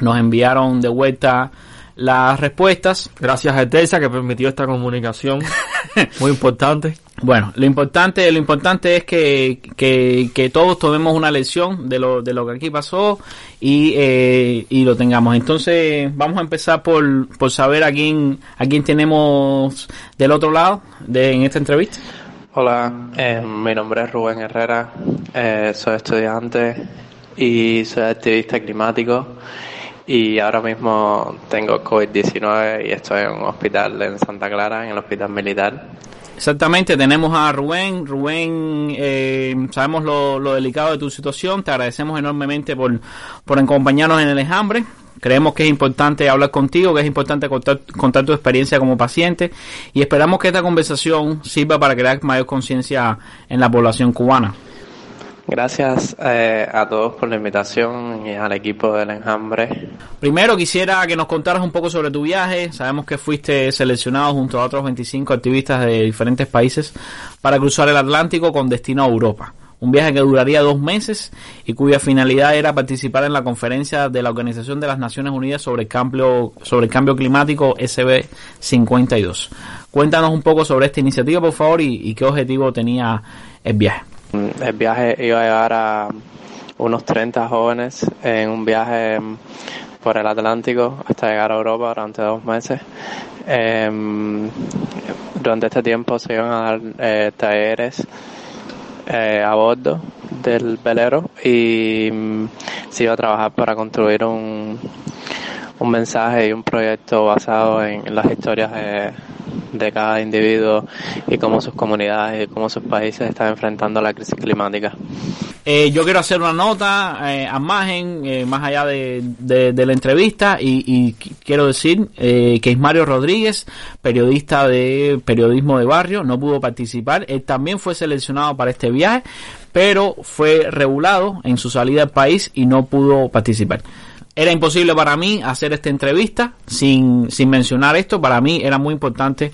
nos enviaron de vuelta las respuestas. Gracias a Etelsa que permitió esta comunicación. Muy importante. Bueno, lo importante, lo importante es que, que, que todos tomemos una lección de lo, de lo que aquí pasó y, eh, y lo tengamos. Entonces, vamos a empezar por, por saber a quién, a quién tenemos del otro lado de, en esta entrevista. Hola, eh, mi nombre es Rubén Herrera, eh, soy estudiante y soy activista climático y ahora mismo tengo COVID-19 y estoy en un hospital en Santa Clara, en el hospital militar. Exactamente, tenemos a Rubén. Rubén, eh, sabemos lo, lo delicado de tu situación. Te agradecemos enormemente por, por acompañarnos en el enjambre. Creemos que es importante hablar contigo, que es importante contar, contar tu experiencia como paciente y esperamos que esta conversación sirva para crear mayor conciencia en la población cubana. Gracias eh, a todos por la invitación y al equipo del enjambre. Primero quisiera que nos contaras un poco sobre tu viaje. Sabemos que fuiste seleccionado junto a otros 25 activistas de diferentes países para cruzar el Atlántico con destino a Europa. Un viaje que duraría dos meses y cuya finalidad era participar en la conferencia de la Organización de las Naciones Unidas sobre el cambio, sobre el cambio climático SB52. Cuéntanos un poco sobre esta iniciativa, por favor, y, y qué objetivo tenía el viaje. Mm, El viaje iba a llevar a unos 30 jóvenes en un viaje mm, por el Atlántico hasta llegar a Europa durante dos meses. Em, durante este tiempo se iban a dar eh, talleres eh, a bordo del velero y mm, se iba a trabajar para construir un, un mensaje y un proyecto basado en las historias de, de cada individuo y cómo sus comunidades y cómo sus países están enfrentando la crisis climática. Eh, yo quiero hacer una nota eh, a margen, eh, más allá de, de- la entrevista, y, y qu- quiero decir eh, que Ismario Rodríguez, periodista de periodismo de barrio, no pudo participar. Él también fue seleccionado para este viaje, pero fue regulado en su salida al país y no pudo participar. Era imposible para mí hacer esta entrevista sin, sin mencionar esto. Para mí era muy importante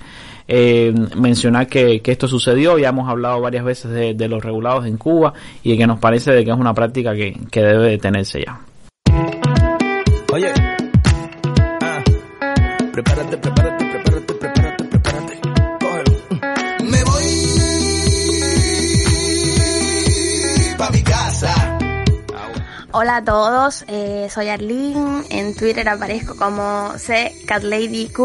eh, mencionar que, que esto sucedió. Ya hemos hablado varias veces de, de los regulados en Cuba y que nos parece de que es una práctica que, que debe detenerse ya. Hola a todos, eh, soy Arlene, en Twitter aparezco como CCatLadyQ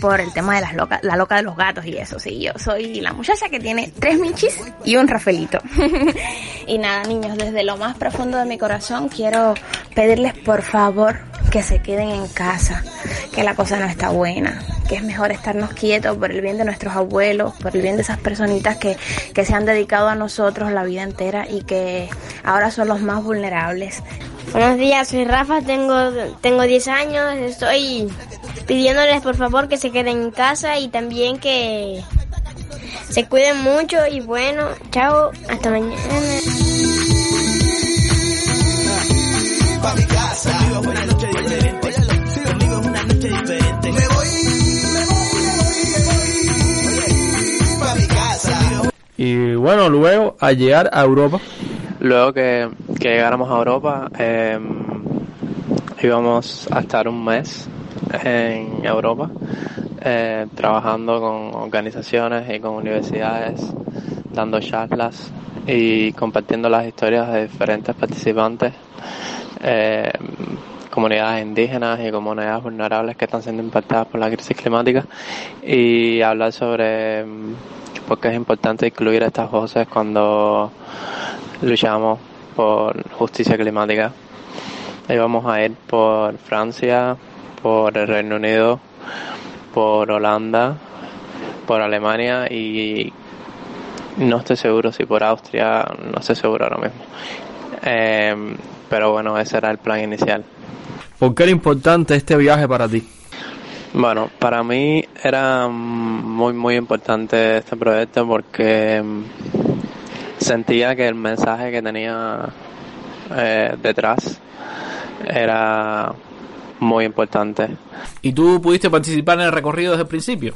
por el tema de las loca, la loca de los gatos y eso, sí, yo soy la muchacha que tiene tres michis y un Rafaelito. y nada, niños, desde lo más profundo de mi corazón quiero pedirles por favor que se queden en casa, que la cosa no está buena, que es mejor estarnos quietos por el bien de nuestros abuelos, por el bien de esas personitas que, que se han dedicado a nosotros la vida entera y que ahora son los más vulnerables. Buenos días, soy Rafa, tengo, tengo 10 años, estoy pidiéndoles por favor que se queden en casa y también que se cuiden mucho y bueno, chao, hasta mañana. Y bueno, luego al llegar a Europa, Luego que, que llegáramos a Europa, eh, íbamos a estar un mes en Europa eh, trabajando con organizaciones y con universidades, dando charlas y compartiendo las historias de diferentes participantes, eh, comunidades indígenas y comunidades vulnerables que están siendo impactadas por la crisis climática y hablar sobre mm, por qué es importante incluir estas voces cuando luchamos por justicia climática. Ahí vamos a ir por Francia, por el Reino Unido, por Holanda, por Alemania y no estoy seguro si por Austria, no estoy seguro ahora mismo. Eh, pero bueno, ese era el plan inicial. ¿por qué era importante este viaje para ti? Bueno, para mí era muy muy importante este proyecto porque mm, sentía que el mensaje que tenía eh, detrás era muy importante. ¿Y tú pudiste participar en el recorrido desde el principio?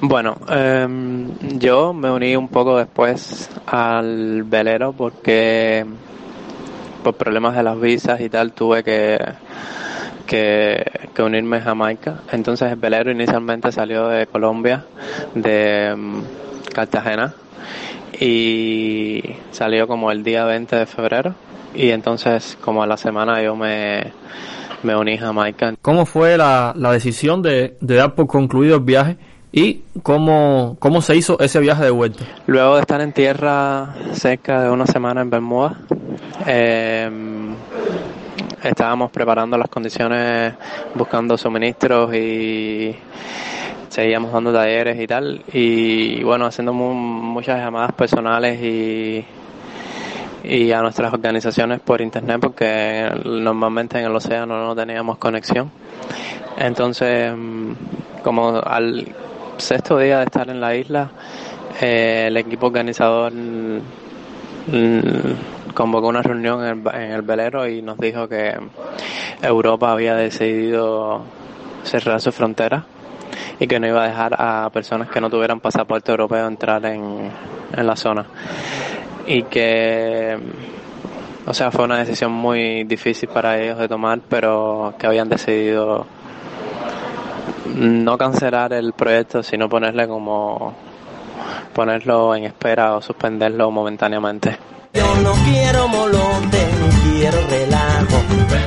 Bueno, em, yo me uní un poco después al velero porque por problemas de las visas y tal tuve que, que, que unirme a Jamaica. Entonces el velero inicialmente salió de Colombia, de em, Cartagena, y salió como el día 20 de febrero. Y entonces como a la semana yo me, me uní a Jamaica. ¿Cómo fue la, la decisión de, de dar por concluido el viaje y cómo, cómo se hizo ese viaje de vuelta? Luego de estar en tierra cerca de una semana en Bermuda, eh, estábamos preparando las condiciones, buscando suministros y seguíamos dando talleres y tal. Y bueno, haciendo mu- muchas llamadas personales y, a nuestras organizaciones por internet porque normalmente en el océano no teníamos conexión. Entonces, mm, como al sexto día de estar en la isla, eh, el equipo organizador mm, convocó una reunión en el, en el velero y nos dijo que Europa había decidido cerrar sus fronteras y que no iba a dejar a personas que no tuvieran pasaporte europeo entrar en, en la zona. Y que, o sea, fue una decisión muy difícil para ellos de tomar, pero que habían decidido no cancelar el proyecto, sino ponerle como ponerlo en espera o suspenderlo momentáneamente. Yo no quiero molote, quiero relajo.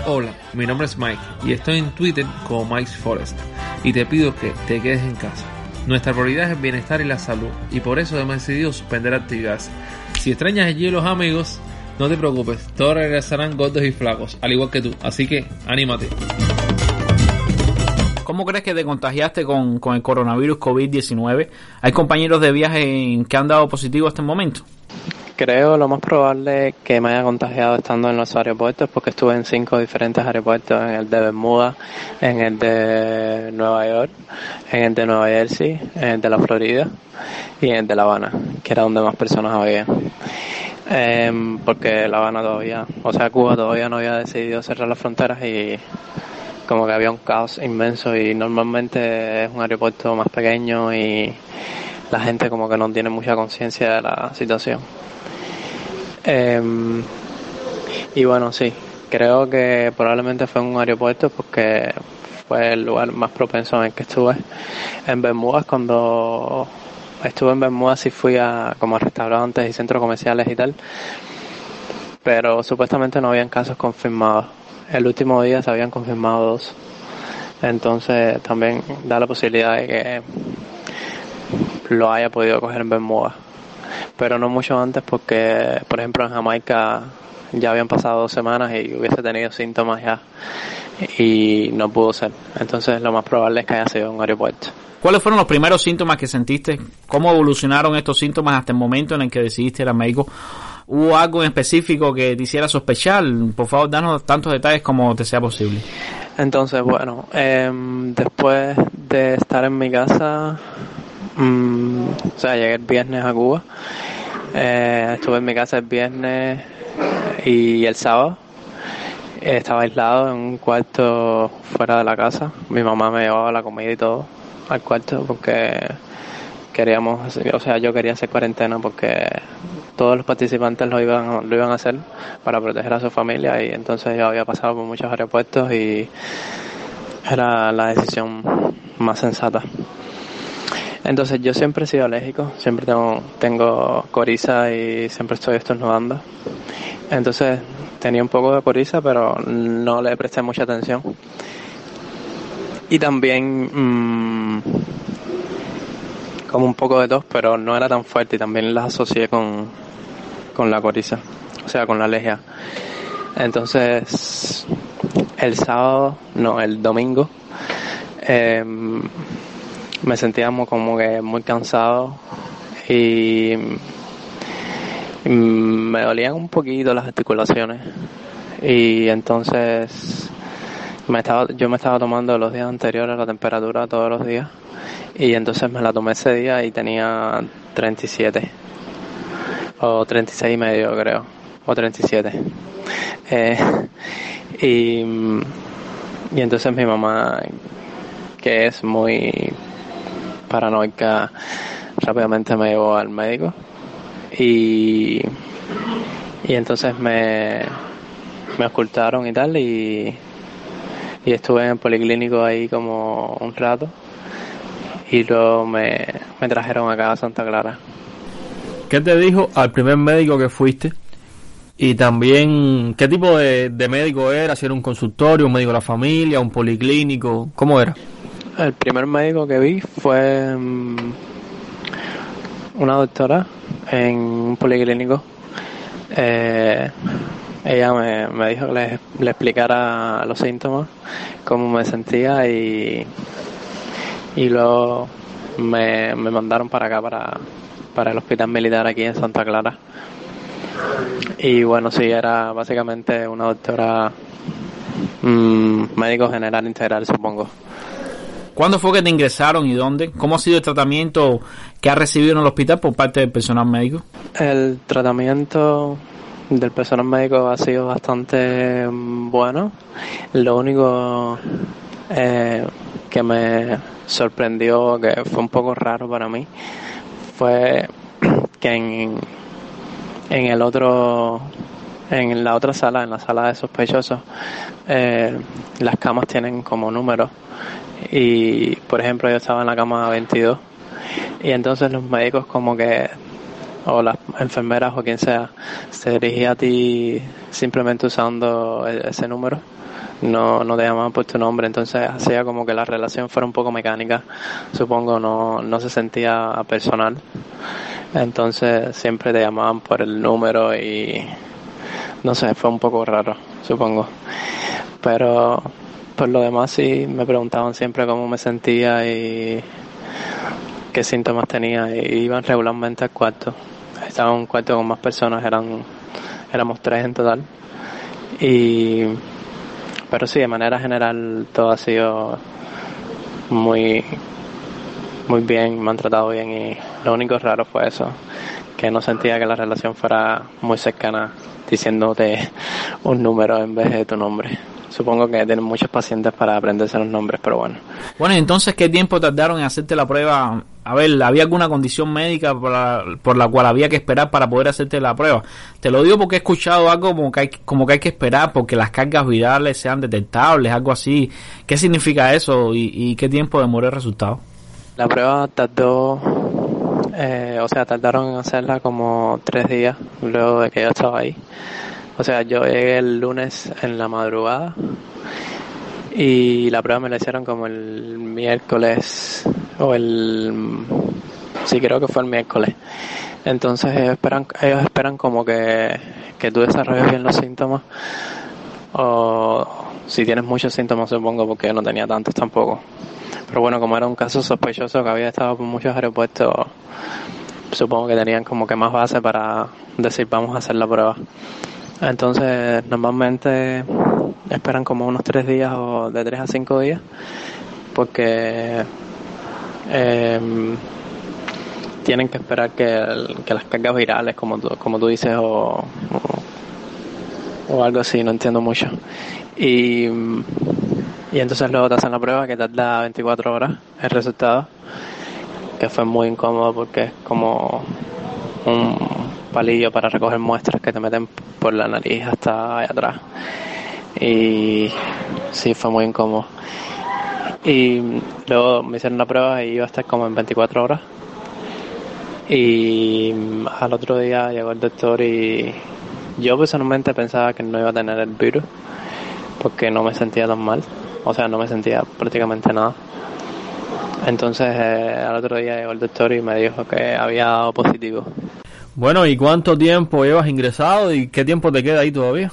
Hola, mi nombre es Mike y estoy en Twitter como Mike's Forest y te pido que te quedes en casa. Nuestra prioridad es el bienestar y la salud y por eso hemos decidido suspender actividades. Si extrañas el hielo, amigos, no te preocupes, todos regresarán gordos y flacos, al igual que tú, así que anímate. ¿Cómo crees que te contagiaste con, con el coronavirus COVID-19? ¿Hay compañeros de viaje que han dado positivo hasta el momento? Creo lo más probable que me haya contagiado estando en los aeropuertos porque estuve en cinco diferentes aeropuertos, en el de Bermuda, en el de Nueva York, en el de Nueva Jersey, en el de la Florida y en el de La Habana, que era donde más personas había. Em, porque La Habana todavía, o sea, Cuba todavía no había decidido cerrar las fronteras y como que había un caos inmenso y normalmente es un aeropuerto más pequeño y la gente como que no tiene mucha conciencia de la situación. Em, y bueno, sí, creo que probablemente fue en un aeropuerto porque fue el lugar más propenso en el que estuve. En Bermudas, cuando estuve en Bermudas sí fui a como a restaurantes y centros comerciales y tal. pero supuestamente no habían casos confirmados. El último día se habían confirmado dos. Entonces también da la posibilidad de que lo haya podido coger en Bermuda. Pero no mucho antes porque, por ejemplo, en Jamaica ya habían pasado dos semanas y hubiese tenido síntomas ya y no pudo ser. Entonces lo más probable es que haya sido en un aeropuerto. ¿Cuáles fueron los primeros síntomas que sentiste? ¿Cómo evolucionaron estos síntomas hasta el momento en el que decidiste ir al médico? ¿Hubo algo en específico que te hiciera sospechar? Por favor, danos tantos detalles como te sea posible. Entonces, bueno, em, después de estar en mi casa, mm, o sea, llegué el viernes a Cuba, eh, estuve en mi casa el viernes y el sábado. Estaba aislado en un cuarto fuera de la casa. Mi mamá me llevaba la comida y todo al cuarto porque queríamos, o sea, yo quería hacer cuarentena porque todos los participantes lo iban, lo iban a hacer para proteger a su familia y entonces yo había pasado por muchos aeropuertos y era la decisión más sensata. Entonces yo siempre he sido alérgico, siempre tengo, tengo coriza y siempre estoy estornudando. Entonces tenía un poco de coriza pero no le presté mucha atención. Y también mm, como un poco de tos, pero no era tan fuerte y también las asocié con, con la coriza, o sea, con la alergia. Entonces, el sábado, no, el domingo, eh, me sentía mo- como que muy cansado y me dolían un poquito las articulaciones y entonces me estaba, yo me estaba tomando los días anteriores la temperatura todos los días y entonces me la tomé ese día y tenía 37 o 36 y medio creo. O 37 eh, y, y entonces mi mamá que es muy paranoica rápidamente me llevó al médico y y entonces me me ocultaron y tal y y estuve en el policlínico ahí como un rato y luego me, me trajeron acá a Santa Clara. ¿Qué te dijo al primer médico que fuiste? Y también, ¿qué tipo de, de médico era? Si era un consultorio, un médico de la familia, un policlínico, ¿cómo era? El primer médico que vi fue mm, una doctora en un policlínico. Eh, ella me, me dijo que le, explicara los síntomas, cómo me sentía y, y luego me, me mandaron para acá, para, para el hospital militar aquí en Santa Clara. Y bueno, sí, era básicamente una doctora mm, médico general integral, supongo. ¿Cuándo fue que te ingresaron y dónde? ¿Cómo ha sido el tratamiento que has recibido en el hospital por parte del personal médico? El tratamiento del personal médico ha sido bastante bueno. Lo único eh, que me sorprendió, que fue un poco raro para mí, fue que en, en el otro, en la otra sala, en la sala de sospechosos, eh, las camas tienen como números. Y, por ejemplo, yo estaba en la cama 22 y entonces los médicos como que o las enfermeras o quien sea se dirigía a ti simplemente usando e- ese número. No, no te llamaban por tu nombre entonces hacía como que la relación fuera un poco mecánica supongo no, no se sentía personal. Entonces siempre te llamaban por el número y no sé fue un poco raro supongo. Pero por lo demás sí me preguntaban siempre cómo me sentía y qué síntomas tenía y iban regularmente al cuarto. Estaba en un cuarto con más personas, eran éramos tres en total. Y pero sí, de manera general todo ha sido muy muy bien, me han tratado bien y lo único raro fue eso, que no sentía que la relación fuera muy cercana diciéndote un número en vez de tu nombre. Supongo que tienen muchos pacientes para aprenderse los nombres, pero bueno. Bueno, entonces, ¿qué tiempo tardaron en hacerte la prueba? A ver, ¿había alguna condición médica por la, por la cual había que esperar para poder hacerte la prueba? Te lo digo porque he escuchado algo como que hay, como que hay que esperar porque las cargas virales sean detectables, algo así. ¿Qué significa eso y, y qué tiempo demoró el resultado? La prueba tardó, eh, o sea, tardaron en hacerla como tres días luego de que yo estaba ahí. O sea, yo llegué el lunes en la madrugada y la prueba me la hicieron como el miércoles o el... Sí, creo que fue el miércoles. Entonces ellos esperan, ellos esperan como que, que tú desarrolles bien los síntomas o si tienes muchos síntomas supongo porque yo no tenía tantos tampoco. Pero bueno, como era un caso sospechoso que había estado por muchos aeropuertos, supongo que tenían como que más base para decir vamos a hacer la prueba. Entonces normalmente esperan como unos tres días o de tres a cinco días porque em, tienen que esperar que, que las cargas virales, como como tú dices, o, o algo así, no entiendo mucho. Y, y entonces luego te hacen la prueba que tarda 24 horas el resultado, que fue muy incómodo porque es como un palillo para recoger muestras que te meten por la nariz hasta allá atrás. Y sí, fue muy incómodo. Y luego me hicieron la prueba y iba a estar como en 24 horas. Y al otro día llegó el doctor y yo personalmente pensaba que no iba a tener el virus porque no me sentía tan mal. O sea, no me sentía prácticamente nada. Entonces eh, al otro día llegó el doctor y me dijo que había dado positivo. Bueno, ¿y cuánto tiempo llevas ingresado y qué tiempo te queda ahí todavía?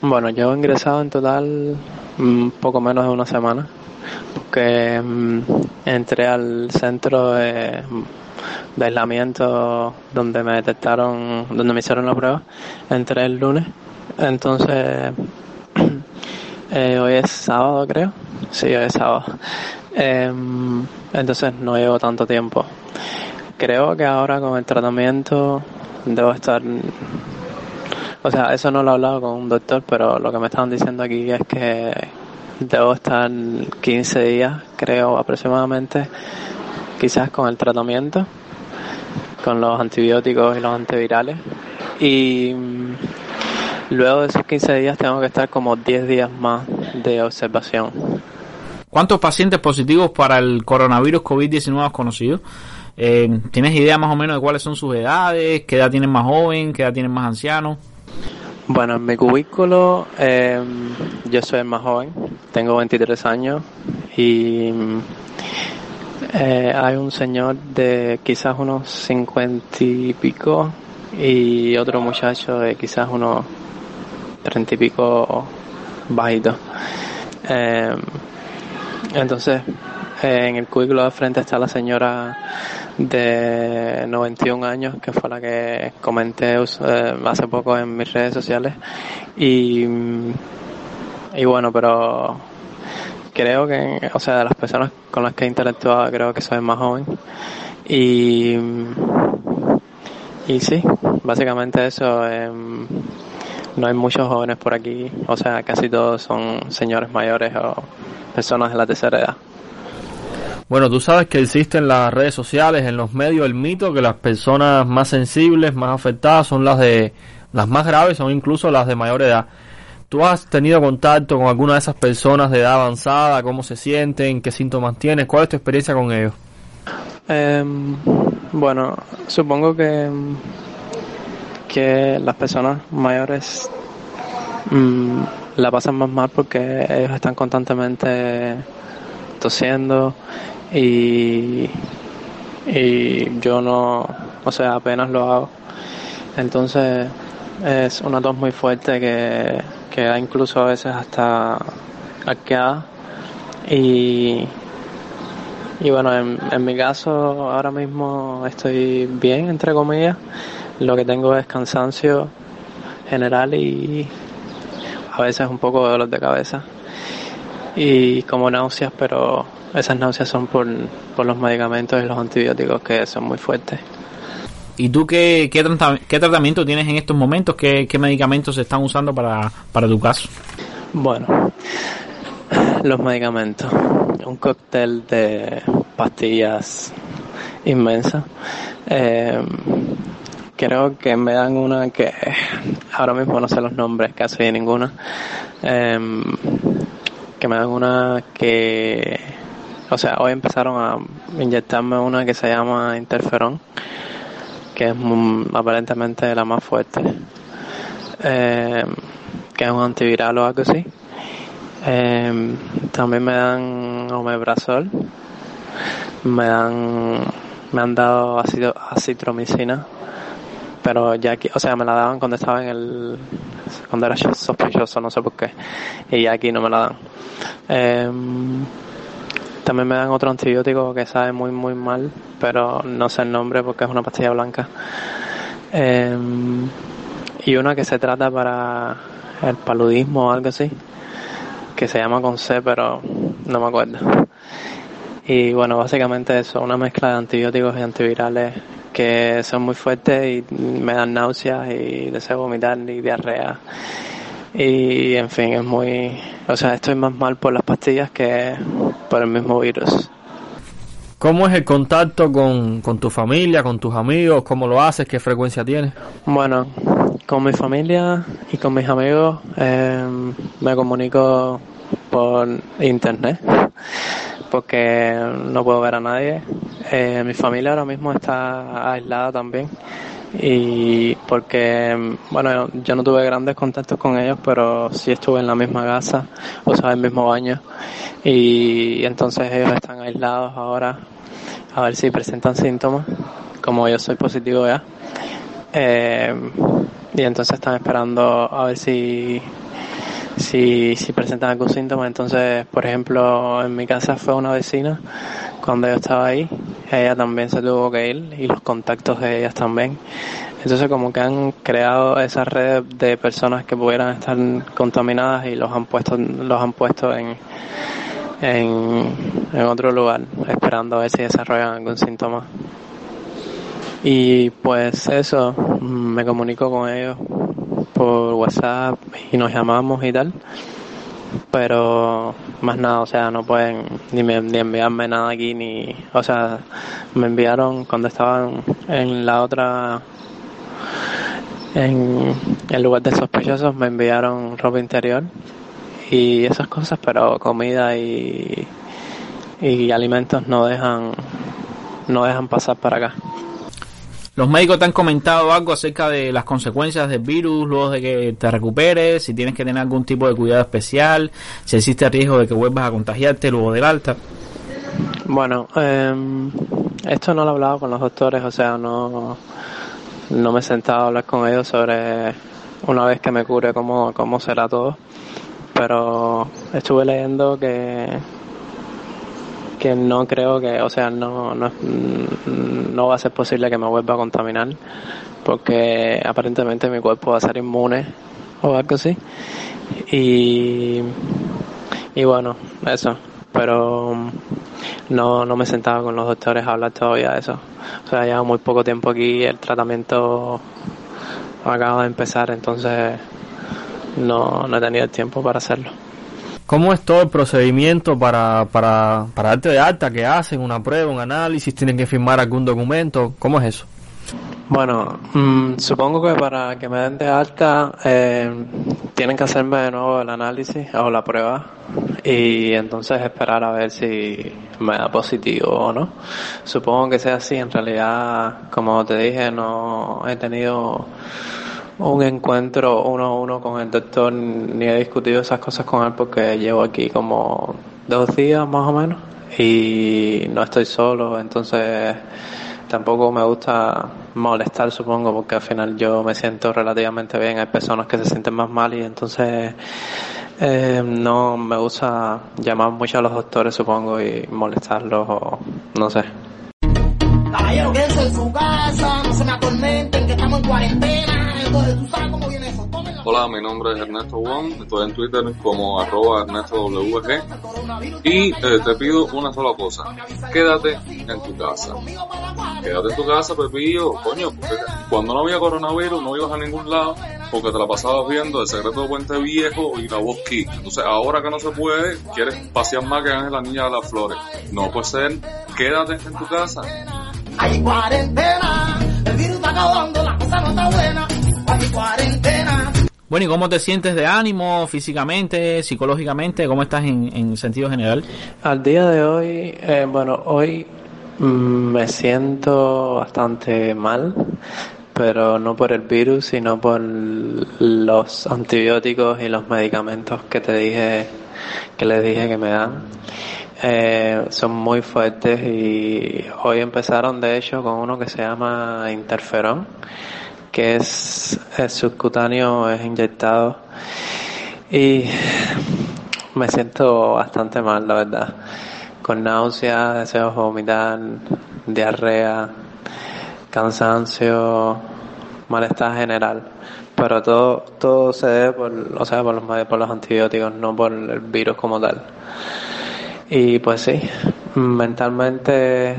Bueno, llevo ingresado en total un poco menos de una semana, porque mm, entré al centro de, de aislamiento donde me detectaron, donde me hicieron la prueba, entré el lunes, entonces eh, hoy es sábado creo, sí, hoy es sábado, Em, entonces no llevo tanto tiempo. Creo que ahora con el tratamiento debo estar o sea, eso no lo he hablado con un doctor, pero lo que me estaban diciendo aquí es que debo estar 15 días, creo aproximadamente, quizás con el tratamiento, con los antibióticos y los antivirales. Y mm, luego de esos 15 días tengo que estar como 10 días más de observación. ¿Cuántos pacientes positivos para el coronavirus COVID-19 has conocido? Eh, ¿Tienes idea más o menos de cuáles son sus edades? ¿Qué edad tienen más joven? ¿Qué edad tienen más ancianos? Bueno, en mi cubículo eh, yo soy el más joven, tengo 23 años y mm, eh, hay un señor de quizás unos 50 y pico y otro muchacho de quizás unos 30 y pico bajito. Eh, entonces, en el cubículo de frente está la señora de 91 años, que fue la que comenté eh, hace poco en mis redes sociales. Y, y bueno, pero creo que, o sea, de las personas con las que he interactuado, creo que soy más joven. Y, y sí, básicamente eso. em, no hay muchos jóvenes por aquí, o sea, casi todos son señores mayores o personas de la tercera edad. Bueno, tú sabes que existe en las redes sociales, en los medios, el mito que las personas más sensibles, más afectadas son las de las más graves, son incluso las de mayor edad. ¿Tú has tenido contacto con alguna de esas personas de edad avanzada? ¿Cómo se sienten? ¿Qué síntomas tienes? ¿Cuál es tu experiencia con ellos? Em, bueno, supongo que, que las personas mayores mm, la pasan más mal porque ellos están constantemente tosiendo y, y yo no, o sea, apenas lo hago. Entonces es una tos muy fuerte que, que da incluso a veces hasta arqueada y y bueno, en, en mi caso ahora mismo estoy bien, entre comillas. Lo que tengo es cansancio general y a veces un poco de dolor de cabeza. Y como náuseas, pero esas náuseas son por, por los medicamentos y los antibióticos que son muy fuertes. ¿Y tú qué, qué, trata- qué tratamiento tienes en estos momentos? ¿Qué, qué medicamentos se están usando para, para tu caso? Bueno, los medicamentos. Un cóctel de pastillas inmensa. Eh, creo que me dan una que ahora mismo no sé los nombres casi ninguna. Eh, que me dan una que, o sea, hoy empezaron a inyectarme una que se llama interferón, que es aparentemente la más fuerte. eh, que es un antiviral o algo así. Eh, también me dan omeprazol, me dan, me han dado ácido, acitromicina, pero ya aquí, o sea, me la daban cuando estaba en el, cuando era sospechoso, no sé por qué, y ya aquí no me la dan. Eh, también me dan otro antibiótico que sabe muy muy mal, pero no sé el nombre porque es una pastilla blanca. Eh, y una que se trata para el paludismo o algo así, que se llama con C, pero no me acuerdo. Y bueno, básicamente eso, una mezcla de antibióticos y antivirales que son muy fuertes y me dan náuseas y deseo vomitar y diarrea. Y en fin, es muy... O sea, estoy más mal por las pastillas que el mismo virus. ¿Cómo es el contacto con, con tu familia, con tus amigos? ¿Cómo lo haces? ¿Qué frecuencia tienes? Bueno, con mi familia y con mis amigos eh, me comunico por internet porque no puedo ver a nadie. Eh, mi familia ahora mismo está aislada también y porque, bueno, yo no tuve grandes contactos con ellos, pero sí estuve en la misma casa, o sea, en el mismo baño y entonces ellos están aislados ahora a ver si presentan síntomas, como yo soy positivo ya. Eh, y entonces están esperando a ver si, si, si presentan algún síntoma. Entonces, por ejemplo, en mi casa fue una vecina, cuando yo estaba ahí, ella también se tuvo que ir y los contactos de ellas también. Entonces como que han creado esas redes de personas que pudieran estar contaminadas y los han puesto, los han puesto en, en, en otro lugar, esperando a ver si desarrollan algún síntoma. Y pues eso, me comunico con ellos por WhatsApp y nos llamamos y tal. Pero más nada, o sea, no pueden ni, me- ni enviarme nada aquí, ni. O sea, me enviaron cuando estaban en la otra. En el lugar de sospechosos, me enviaron ropa interior y esas cosas, pero comida y, y alimentos no dejan. No dejan pasar para acá. ¿Los médicos te han comentado algo acerca de las consecuencias del virus luego de que te recuperes? Si tienes que tener algún tipo de cuidado especial, si existe riesgo de que vuelvas a contagiarte luego del alta. Bueno, em, esto no lo he hablado con los doctores, o sea, no, no me he sentado a hablar con ellos sobre una vez que me cure cómo, cómo será todo. Pero estuve leyendo que, no creo que, o sea, no, no, no va a ser posible que me vuelva a contaminar porque aparentemente mi cuerpo va a ser inmune o algo así. Y, y bueno, eso. Pero mm, no, no me he sentado con los doctores a hablar todavía de eso. O sea, llevo muy poco tiempo aquí, el tratamiento acaba de empezar, entonces no, no he tenido el tiempo para hacerlo. ¿Cómo es todo el procedimiento para, para, para darte de alta? ¿Qué hacen? ¿Una prueba? ¿Un análisis? ¿Tienen que firmar algún documento? ¿Cómo es eso? Bueno, mm, supongo que para que me den de alta eh, tienen que hacerme de nuevo el análisis o la prueba y entonces esperar a ver si me da positivo o no. Supongo que sea así. En realidad, como te dije, no he tenido un encuentro uno a uno con el doctor ni he discutido esas cosas con él porque llevo aquí como dos días más o menos y no estoy solo, entonces tampoco me gusta molestar supongo porque al final yo me siento relativamente bien, hay personas que se sienten más mal y entonces eh, no me gusta llamar mucho a los doctores supongo y molestarlos o no sé. Me cuarentena. Entonces, tú sabes cómo viene eso. Tómenlo. Hola, mi nombre es Ernesto Juan, estoy en Twitter como arroba ErnestoWG y eh, te pido una sola cosa, quédate en tu casa. Quédate en tu casa, Pepillo, coño, porque cuando no había coronavirus no ibas a ningún lado porque te la pasabas viendo El Secreto de Puente Viejo y La Voz Kick. Entonces ahora que no se puede, quieres pasear más que Ángel la Niña de las Flores. No puede ser, quédate en tu casa. Hay cuarentena, el virus está acabando, la cosa no está buena. Hay cuarentena. Bueno, ¿y cómo te sientes de ánimo, físicamente, psicológicamente? ¿Cómo estás en, en sentido general? Al día de hoy, eh, bueno, hoy mm, me siento bastante mal, pero no por el virus, sino por los antibióticos y los medicamentos que te dije, que les dije que me dan. Eh, son muy fuertes y hoy empezaron de hecho con uno que se llama interferón, que es, es subcutáneo, es inyectado y me siento bastante mal, la verdad. Con náuseas, deseos de vomitar, diarrea, cansancio, malestar general. Pero todo, todo se debe por, o sea, por los, por los antibióticos, no por el virus como tal. Y pues sí, mentalmente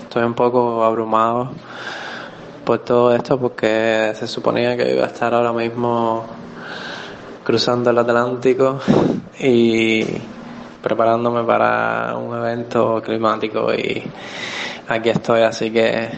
estoy un poco abrumado por todo esto porque se suponía que iba a estar ahora mismo cruzando el Atlántico y preparándome para un evento climático y aquí estoy, así que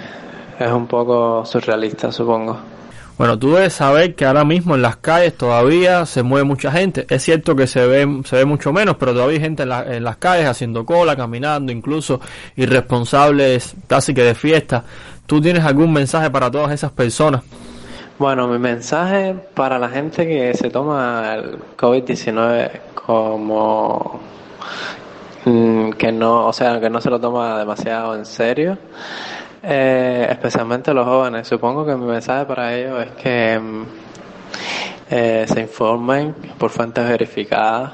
es un poco surrealista, supongo. Bueno, tú debes saber que ahora mismo en las calles todavía se mueve mucha gente. Es cierto que se ve, se ve mucho menos, pero todavía hay gente en, la- en las calles haciendo cola, caminando, incluso irresponsables casi que de fiesta. ¿Tú tienes algún mensaje para todas esas personas? Bueno, mi mensaje para la gente que se toma el COVID-19 como mm, que no, o sea, que no se lo toma demasiado en serio, eh, especialmente los jóvenes. Supongo que mi mensaje para ellos es que mm, eh, se informen por fuentes verificadas,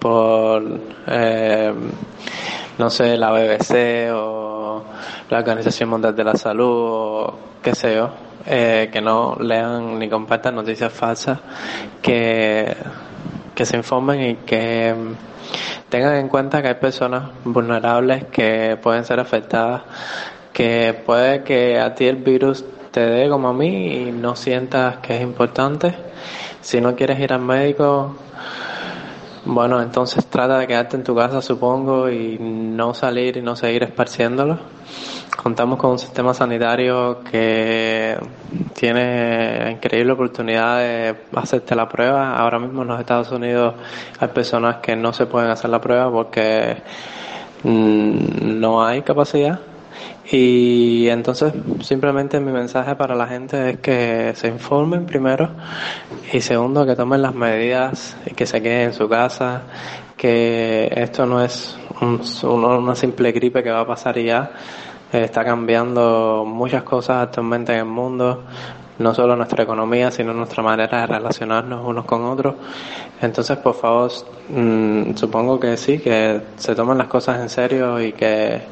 por, eh, no sé, la BBC o la Organización Mundial de la Salud o qué sé yo, eh, que no lean ni compartan noticias falsas, que, que se informen y que mm, tengan en cuenta que hay personas vulnerables que pueden ser afectadas, que puede que a ti el virus te dé como a mí y no sientas que es importante. Si no quieres ir al médico, bueno, entonces trata de quedarte en tu casa, supongo, y no salir y no seguir esparciéndolo. Contamos con un sistema sanitario que tiene increíble oportunidad de hacerte la prueba. Ahora mismo en los Estados Unidos hay personas que no se pueden hacer la prueba porque mm, no hay capacidad. Y entonces simplemente mi mensaje para la gente es que se informen primero y segundo que tomen las medidas y que se queden en su casa, que esto no es un- una simple gripe que va a pasar y ya, está cambiando muchas cosas actualmente en el mundo, no solo nuestra economía, sino nuestra manera de relacionarnos unos con otros. Entonces, por favor, mm, supongo que sí, que se tomen las cosas en serio y que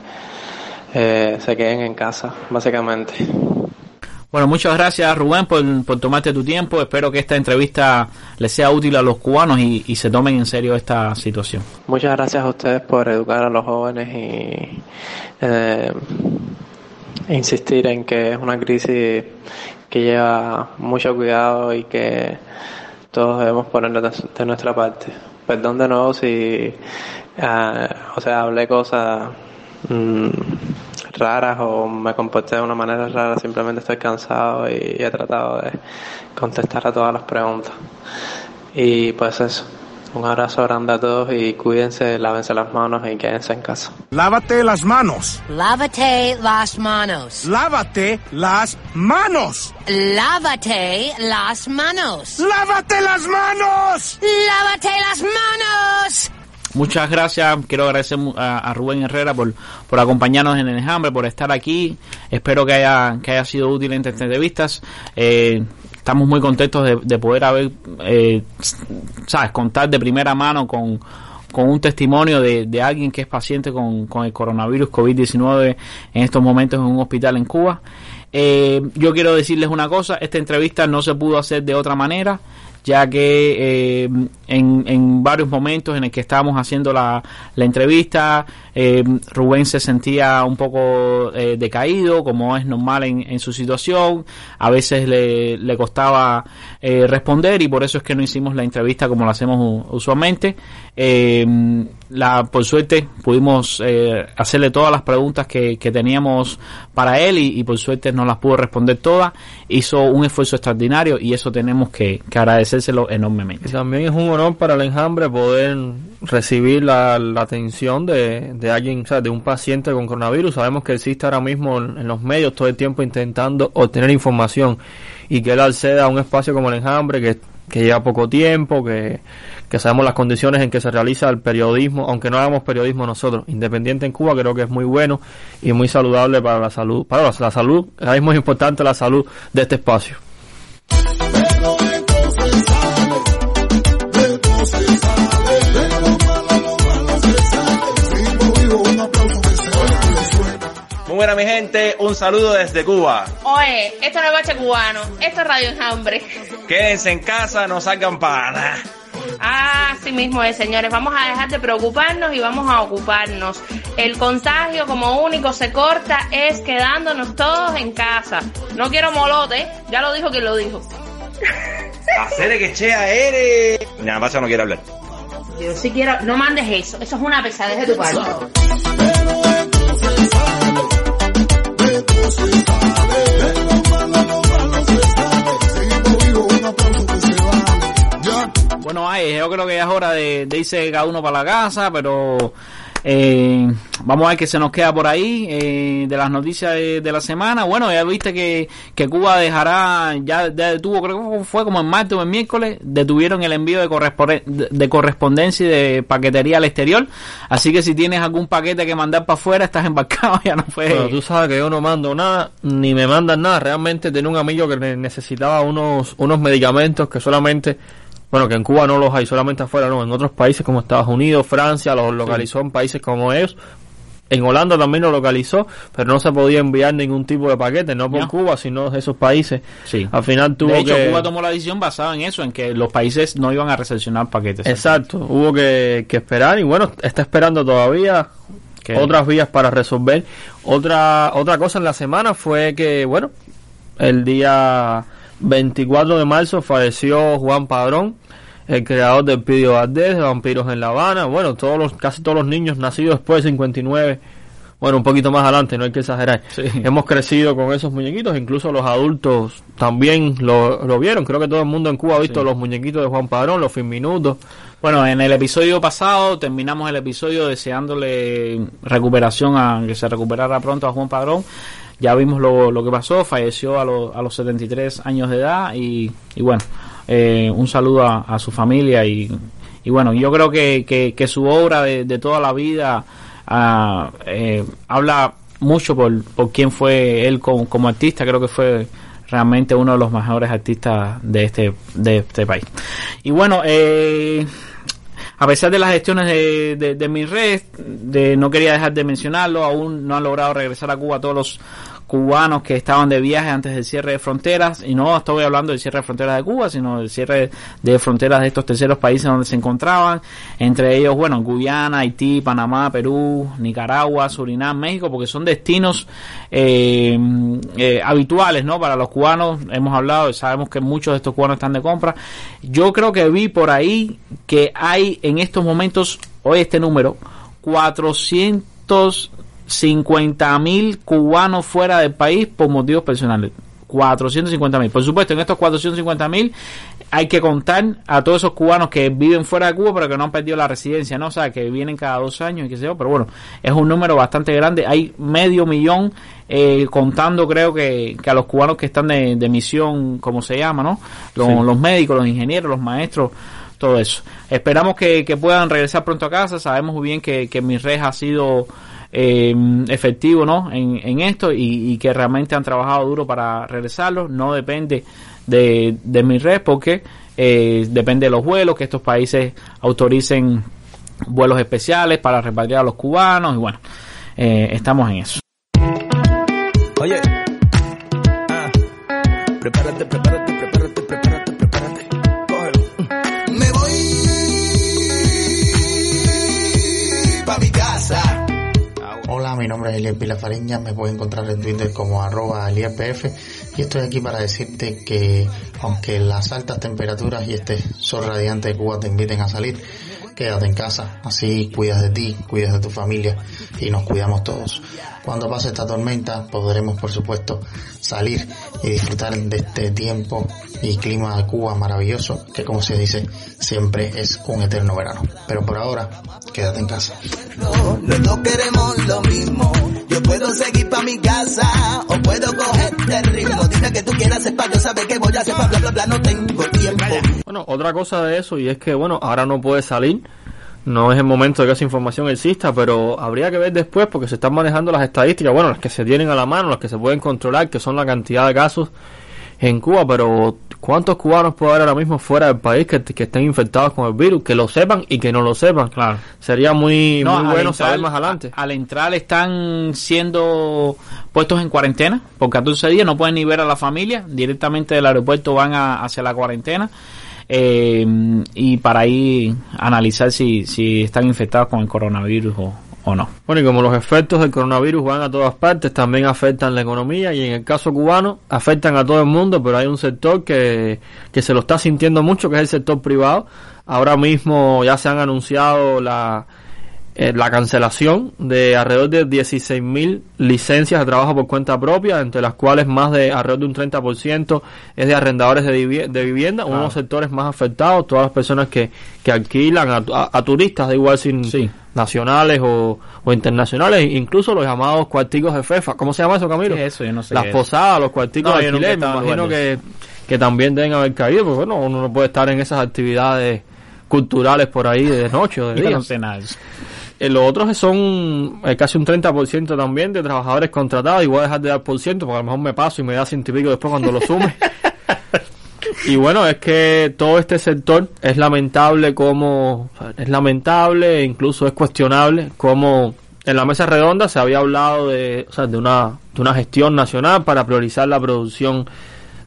eh, se queden en casa, básicamente. Bueno, muchas gracias Rubén por, por tomarte tu tiempo. Espero que esta entrevista les sea útil a los cubanos y, y se tomen en serio esta situación. Muchas gracias a ustedes por educar a los jóvenes y eh, insistir en que es una crisis que lleva mucho cuidado y que todos debemos poner de, nuestra parte. Perdón de nuevo si, eh, o sea, hablé cosas mm, raras o me comporté de una manera rara, simplemente estoy cansado y he tratado de contestar a todas las preguntas. Y pues eso, un abrazo grande a todos y cuídense, lávense las manos y quédense en casa. Lávate las manos. Lávate las manos. Lávate las manos. Lávate las manos. Lávate las manos. Lávate las manos. Muchas gracias. Quiero agradecer a, Rubén Herrera por, por acompañarnos en el enjambre, por estar aquí. Espero que haya, que haya sido útil en estas entrevistas. Eh, estamos muy contentos de, de poder haber, eh, sabes, contar de primera mano con, con un testimonio de, de alguien que es paciente con, con el coronavirus COVID-19 en estos momentos en un hospital en Cuba. Eh, yo quiero decirles una cosa, esta entrevista no se pudo hacer de otra manera ya que eh, en, en varios momentos en el que estábamos haciendo la, la entrevista, eh, Rubén se sentía un poco eh, decaído, como es normal en, en su situación, a veces le, le costaba eh, responder y por eso es que no hicimos la entrevista como lo hacemos usualmente. La, por suerte pudimos eh, hacerle todas las preguntas que, que teníamos para él y, y por suerte nos las pudo responder todas. Hizo un esfuerzo extraordinario y eso tenemos que, que agradecérselo enormemente. También es un honor para el enjambre poder recibir la, la atención de, de alguien, o sea, de un paciente con coronavirus. Sabemos que existe ahora mismo en los medios todo el tiempo intentando obtener información y que él acceda a un espacio como el enjambre que, que lleva poco tiempo, que, que sabemos las condiciones en que se realiza el periodismo, aunque no hagamos periodismo nosotros, independiente en Cuba, creo que es muy bueno y muy saludable para la salud, para la, salud, ahora mismo es importante la salud de este espacio. Buena mi gente, un saludo desde Cuba. Oye, esto no es bache cubano, esto es Radio Enjambre. Quédense en casa, no salgan para nada. Ah, sí mismo es, señores. Vamos a dejar de preocuparnos y vamos a ocuparnos. El contagio como único se corta es quedándonos todos en casa. No quiero molote, ya lo dijo quien lo dijo. Hacer que chea eres. Ya, pasa no quiere hablar. Yo sí quiero, no mandes eso, eso es una pesadez de tu parte. Bueno, ay, yo creo que ya es hora de, de irse cada uno para la casa, pero eh, vamos a ver qué se nos queda por ahí eh, de las noticias de, la semana. Bueno, ya viste que, que Cuba dejará, ya, detuvo, creo que fue como en martes o en miércoles, detuvieron el envío de, de, de correspondencia y de paquetería al exterior. Así que si tienes algún paquete que mandar para afuera, estás embarcado, ya no puedes. Bueno, tú sabes que yo no mando nada, ni me mandan nada. Realmente tenía un amigo que ne- necesitaba unos, unos medicamentos que solamente, bueno, que en Cuba no los hay, solamente afuera, no, en otros países como Estados Unidos, Francia, los localizó en países como ellos. En Holanda también lo localizó, pero no se podía enviar ningún tipo de paquete, no por. Cuba, sino de esos países. Sí. Al final tuvo de hecho, que... Cuba tomó la decisión basada en eso, en que los países no iban a recepcionar paquetes. Exacto, hubo que, que esperar y bueno, está esperando todavía Que- otras vías para resolver. Otra otra cosa en la semana fue que, bueno, el día 24 de marzo falleció Juan Padrón, el creador del Pidio Valdés, de Vampiros en La Habana. Bueno, todos los, casi todos los niños nacidos después de 59, bueno, un poquito más adelante, no hay que exagerar. Hemos crecido con esos muñequitos, incluso los adultos también lo, lo vieron. Creo que todo el mundo en Cuba ha visto los muñequitos de Juan Padrón, los Minutos. Bueno, en el episodio pasado terminamos el episodio deseándole recuperación a que se recuperara pronto a Juan Padrón. Ya vimos lo, lo que pasó, falleció a, los a los 73 años de edad y, y bueno, eh, un saludo a, su familia y, y bueno, yo creo que, que, que su obra de, de toda la vida ah, eh, habla mucho por, por quién fue él como, como artista, creo que fue realmente uno de los mejores artistas de este, de este país. Y bueno, eh, a pesar de las gestiones de, de, de mi red, de, no quería dejar de mencionarlo, aún no han logrado regresar a Cuba todos los cubanos que estaban de viaje antes del cierre de fronteras, y no estoy hablando del cierre de fronteras de Cuba, sino del cierre de fronteras de estos terceros países donde se encontraban, entre ellos, bueno, Guyana, Haití, Panamá, Perú, Nicaragua, Surinam, México, porque son destinos eh, eh, habituales, ¿no? Para los cubanos, hemos hablado, y sabemos que muchos de estos cubanos están de compra. Yo creo que vi por ahí que hay en estos momentos, hoy este número, 450 mil cubanos fuera del país por motivos personales. 450 mil. Por supuesto, en estos 450 mil hay que contar a todos esos cubanos que viven fuera de Cuba pero que no han perdido la residencia, ¿no? O sea, que vienen cada dos años y qué sé yo, pero bueno, es un número bastante grande. Hay medio millón eh, contando creo que, que a los cubanos que están de, de misión, como se llama, ¿no? Los, Sí. los médicos, los ingenieros, los maestros, todo eso. Esperamos que, que puedan regresar pronto a casa. Sabemos muy bien que, que mi red ha sido eh, efectivo ¿no? en, en esto y, y que realmente han trabajado duro para regresarlos. No depende de, de mi red porque eh, depende de los vuelos, que estos países autoricen vuelos especiales para repatriar a los cubanos y bueno, eh, estamos en eso. Ah. Prepárate, mi nombre es Eliel Pila Fariña, me puedes encontrar en Twitter como arroba elielpf y estoy aquí para decirte que aunque las altas temperaturas y este sol radiante de Cuba te inviten a salir, quédate en casa, así cuidas de ti, cuidas de tu familia y nos cuidamos todos. Cuando pase esta tormenta podremos por supuesto salir y disfrutar de este tiempo y clima de Cuba maravilloso que como se dice siempre es un eterno verano. Pero por ahora, quédate en casa. Los dos queremos lo mismo. Yo puedo seguir pa' mi casa o puedo coger el ritmo. Dime que tú quieras hacer yo que voy a hacer bla bla bla. No tengo tiempo. Bueno, otra cosa de eso y es que, bueno, ahora no puede salir. No es el momento de que esa información exista, pero habría que ver después porque se están manejando las estadísticas, bueno, las que se tienen a la mano, las que se pueden controlar, que son la cantidad de casos en Cuba, pero ¿cuántos cubanos puede haber ahora mismo fuera del país que, que estén infectados con el virus? Que lo sepan y que no lo sepan. Claro. Sería muy, No, muy al bueno entrar- saber más adelante. a- al entrar están siendo puestos en cuarentena por 14 días, no pueden ni ver a la familia, directamente del aeropuerto van a, hacia la cuarentena eh, y para ahí analizar si, si están infectados con el coronavirus o, o no. Bueno, y como los efectos del coronavirus van a todas partes, también afectan la economía y en el caso cubano afectan a todo el mundo, pero hay un sector que, que se lo está sintiendo mucho, que es el sector privado. Ahora mismo ya se han anunciado la, eh, la cancelación de alrededor de 16.000 licencias de trabajo por cuenta propia, entre las cuales más de alrededor de un 30% es de arrendadores de, vivi- de vivienda, uno de los sectores más afectados, todas las personas que, que alquilan a, a- a turistas, da igual si nacionales o, o internacionales, incluso los llamados cuarticos de FEFA. ¿Cómo se llama eso, Camilo? ¿Qué es eso? Yo no sé Las posadas, los cuarticos No, de alquiler, me imagino que, que también deben haber caído, porque bueno, uno no puede estar en esas actividades culturales por ahí de noche o de día. no sé nada los otros son eh, casi un 30% también de trabajadores contratados. Y voy a dejar de dar por ciento porque a lo mejor me paso y me da ciento y pico después cuando lo sume. y bueno, es que todo este sector es lamentable como... Es lamentable e incluso es cuestionable como en la mesa redonda se había hablado de, o sea, de, una, de una gestión nacional para priorizar la producción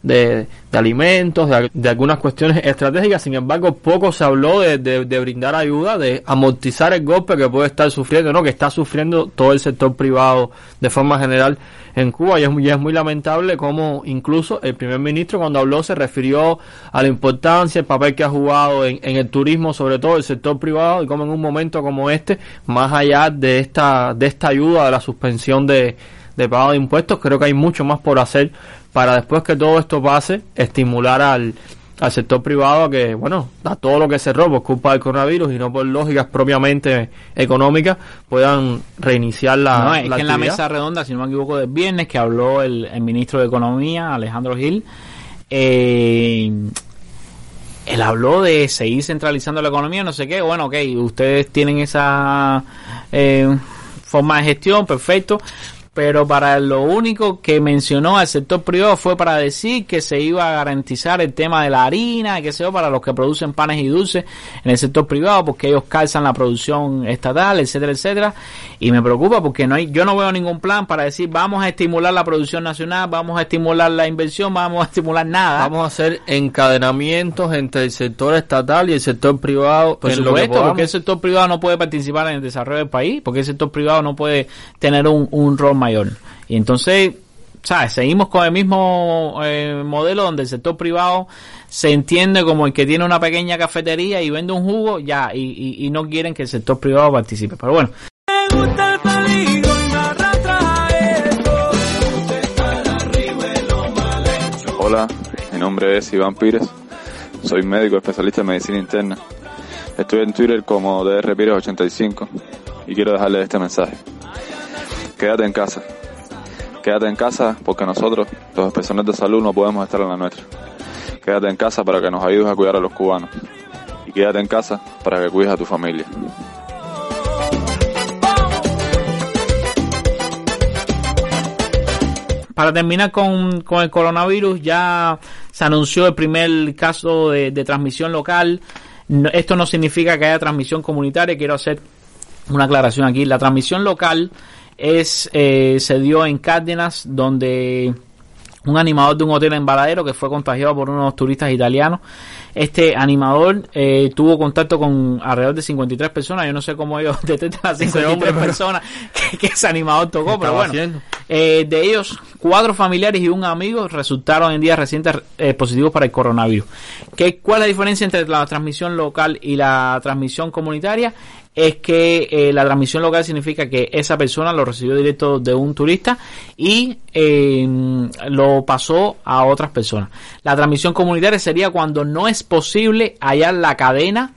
de, de alimentos, de, de algunas cuestiones estratégicas. Sin embargo, poco se habló de, de- de brindar ayuda, de amortizar el golpe que puede estar sufriendo, ¿no? que está sufriendo todo el sector privado de forma general en Cuba. Y es, y es muy lamentable como incluso el primer ministro cuando habló se refirió a la importancia, el papel que ha jugado en, en el turismo, sobre todo el sector privado, y como en un momento como este, más allá de esta, de esta ayuda, de la suspensión de, de pago de impuestos, creo que hay mucho más por hacer para después que todo esto pase, estimular al, al sector privado a que, bueno, a todo lo que cerró por culpa del coronavirus y no por lógicas propiamente económicas, puedan reiniciar la, no, es la que en la mesa redonda, si no me equivoco, del viernes, que habló el, el ministro de Economía, Alejandro Gil, eh, él habló de seguir centralizando la economía, no sé qué. Bueno, ok, ustedes tienen esa eh, forma de gestión, perfecto. Pero para lo único que mencionó al sector privado fue para decir que se iba a garantizar el tema de la harina, que sea para los que producen panes y dulces en el sector privado, porque ellos calzan la producción estatal, etcétera, etcétera. Y me preocupa porque no hay, yo no veo ningún plan para decir vamos a estimular la producción nacional, vamos a estimular la inversión, vamos a estimular nada. Vamos a hacer encadenamientos entre el sector estatal y el sector privado. Por supuesto, porque el sector privado no puede participar en el desarrollo del país, porque el sector privado no puede tener un, un rol mayor. Y entonces, ¿sabes? Seguimos con el mismo eh, modelo donde el sector privado se entiende como el que tiene una pequeña cafetería y vende un jugo, ya, y, no quieren que el sector privado participe. Pero bueno. Hola, mi nombre es Iván Pires, soy médico especialista en medicina interna. Estoy en Twitter como DR Pires 85 y quiero dejarle este mensaje. Quédate en casa. Quédate en casa porque nosotros, los profesionales de salud, no podemos estar en la nuestra. Quédate en casa para que nos ayudes a cuidar a los cubanos. Y quédate en casa para que cuides a tu familia. para terminar con, con el coronavirus, ya se anunció el primer caso de, de transmisión local. Esto no significa que haya transmisión comunitaria. Quiero hacer una aclaración aquí. La transmisión local es eh, se dio en Cárdenas, donde un animador de un hotel en Baladero que fue contagiado por unos turistas italianos. Este animador eh, tuvo contacto con alrededor de 53 personas. Yo no sé cómo ellos detectan a Ese 53 hombre, pero- personas que, que ese animador tocó, ¿Qué pero bueno. Eh, de ellos, cuatro familiares y un amigo resultaron en días recientes eh, positivos para el coronavirus. ¿Qué, ¿Cuál es la diferencia entre la transmisión local y la transmisión comunitaria? Es que eh, la transmisión local significa que esa persona lo recibió directo de un turista y eh, lo pasó a otras personas. La transmisión comunitaria sería cuando no es posible hallar la cadena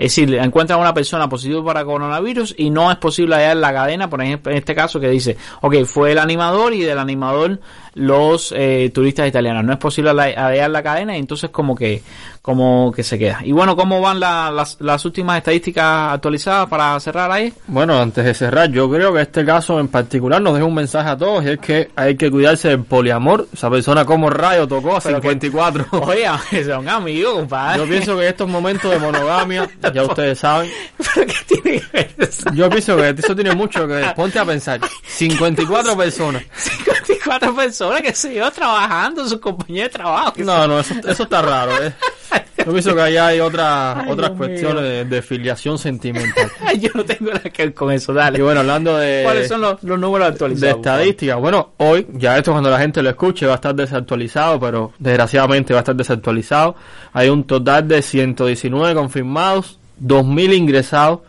es decir, encuentran a una persona positiva para coronavirus y no es posible hallar la cadena, por ejemplo, en este caso que dice, ok, fue el animador y del animador los eh, turistas italianos. No es posible hallar la cadena y entonces como que como que se queda. Y bueno, ¿cómo van la- las, las últimas estadísticas actualizadas para cerrar ahí? Bueno, antes de cerrar, yo creo que este caso en particular nos deja un mensaje a todos y es que hay que cuidarse del poliamor. Esa persona como rayo tocó a Pero que- 54. Oye, son amigos, compadre. Yo pienso que estos momentos de monogamia, ya ustedes saben. Yo pienso que eso tiene mucho que ver. Ponte a pensar. 54 personas. 54 personas que se yo trabajando, sus compañeros de trabajo. que No, no, eso, eso está raro. ¿eh? Yo pienso que allá hay otra, Ay, otras Dios cuestiones de, de filiación sentimental. yo no tengo nada que ver con eso, dale. Y bueno, hablando de... ¿Cuáles son los, los números de actualizados? estadística. Bueno, hoy, ya esto cuando la gente lo escuche va a estar desactualizado, pero desgraciadamente va a estar desactualizado. Hay un total de 119 confirmados, 2.000 ingresados,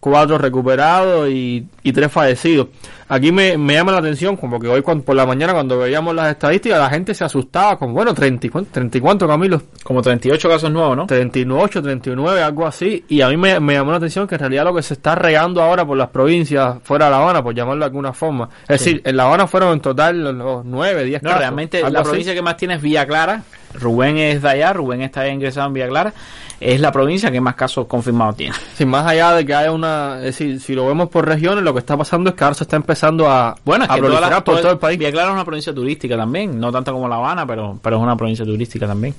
4 recuperados y, y 3 fallecidos. Aquí me, me llama la atención, como que hoy cuando- por la mañana cuando veíamos las estadísticas, la gente se asustaba con, bueno, 30, y cuánto- 30 y cuánto, Camilo. Como 38 casos nuevos, ¿no? 38, 39, algo así. Y a mí me, me llamó la atención que en realidad lo que se está regando ahora por las provincias fuera de La Habana, por llamarlo de alguna forma. Es Sí. decir, en La Habana fueron en total los- los 9, 10 No, casos. realmente algo la así. provincia que más tiene es Villa Clara. Rubén es de allá, Rubén está ingresado en Villa Clara. Es la provincia que más casos confirmados tiene. Sin más allá de que haya una... Es decir, si lo vemos por regiones, lo que está pasando es que ahora se está empezando a, Bueno, es a que proliferar por todo el país. Villa Clara es una provincia turística también. No tanto como La Habana, pero, pero es una provincia turística también.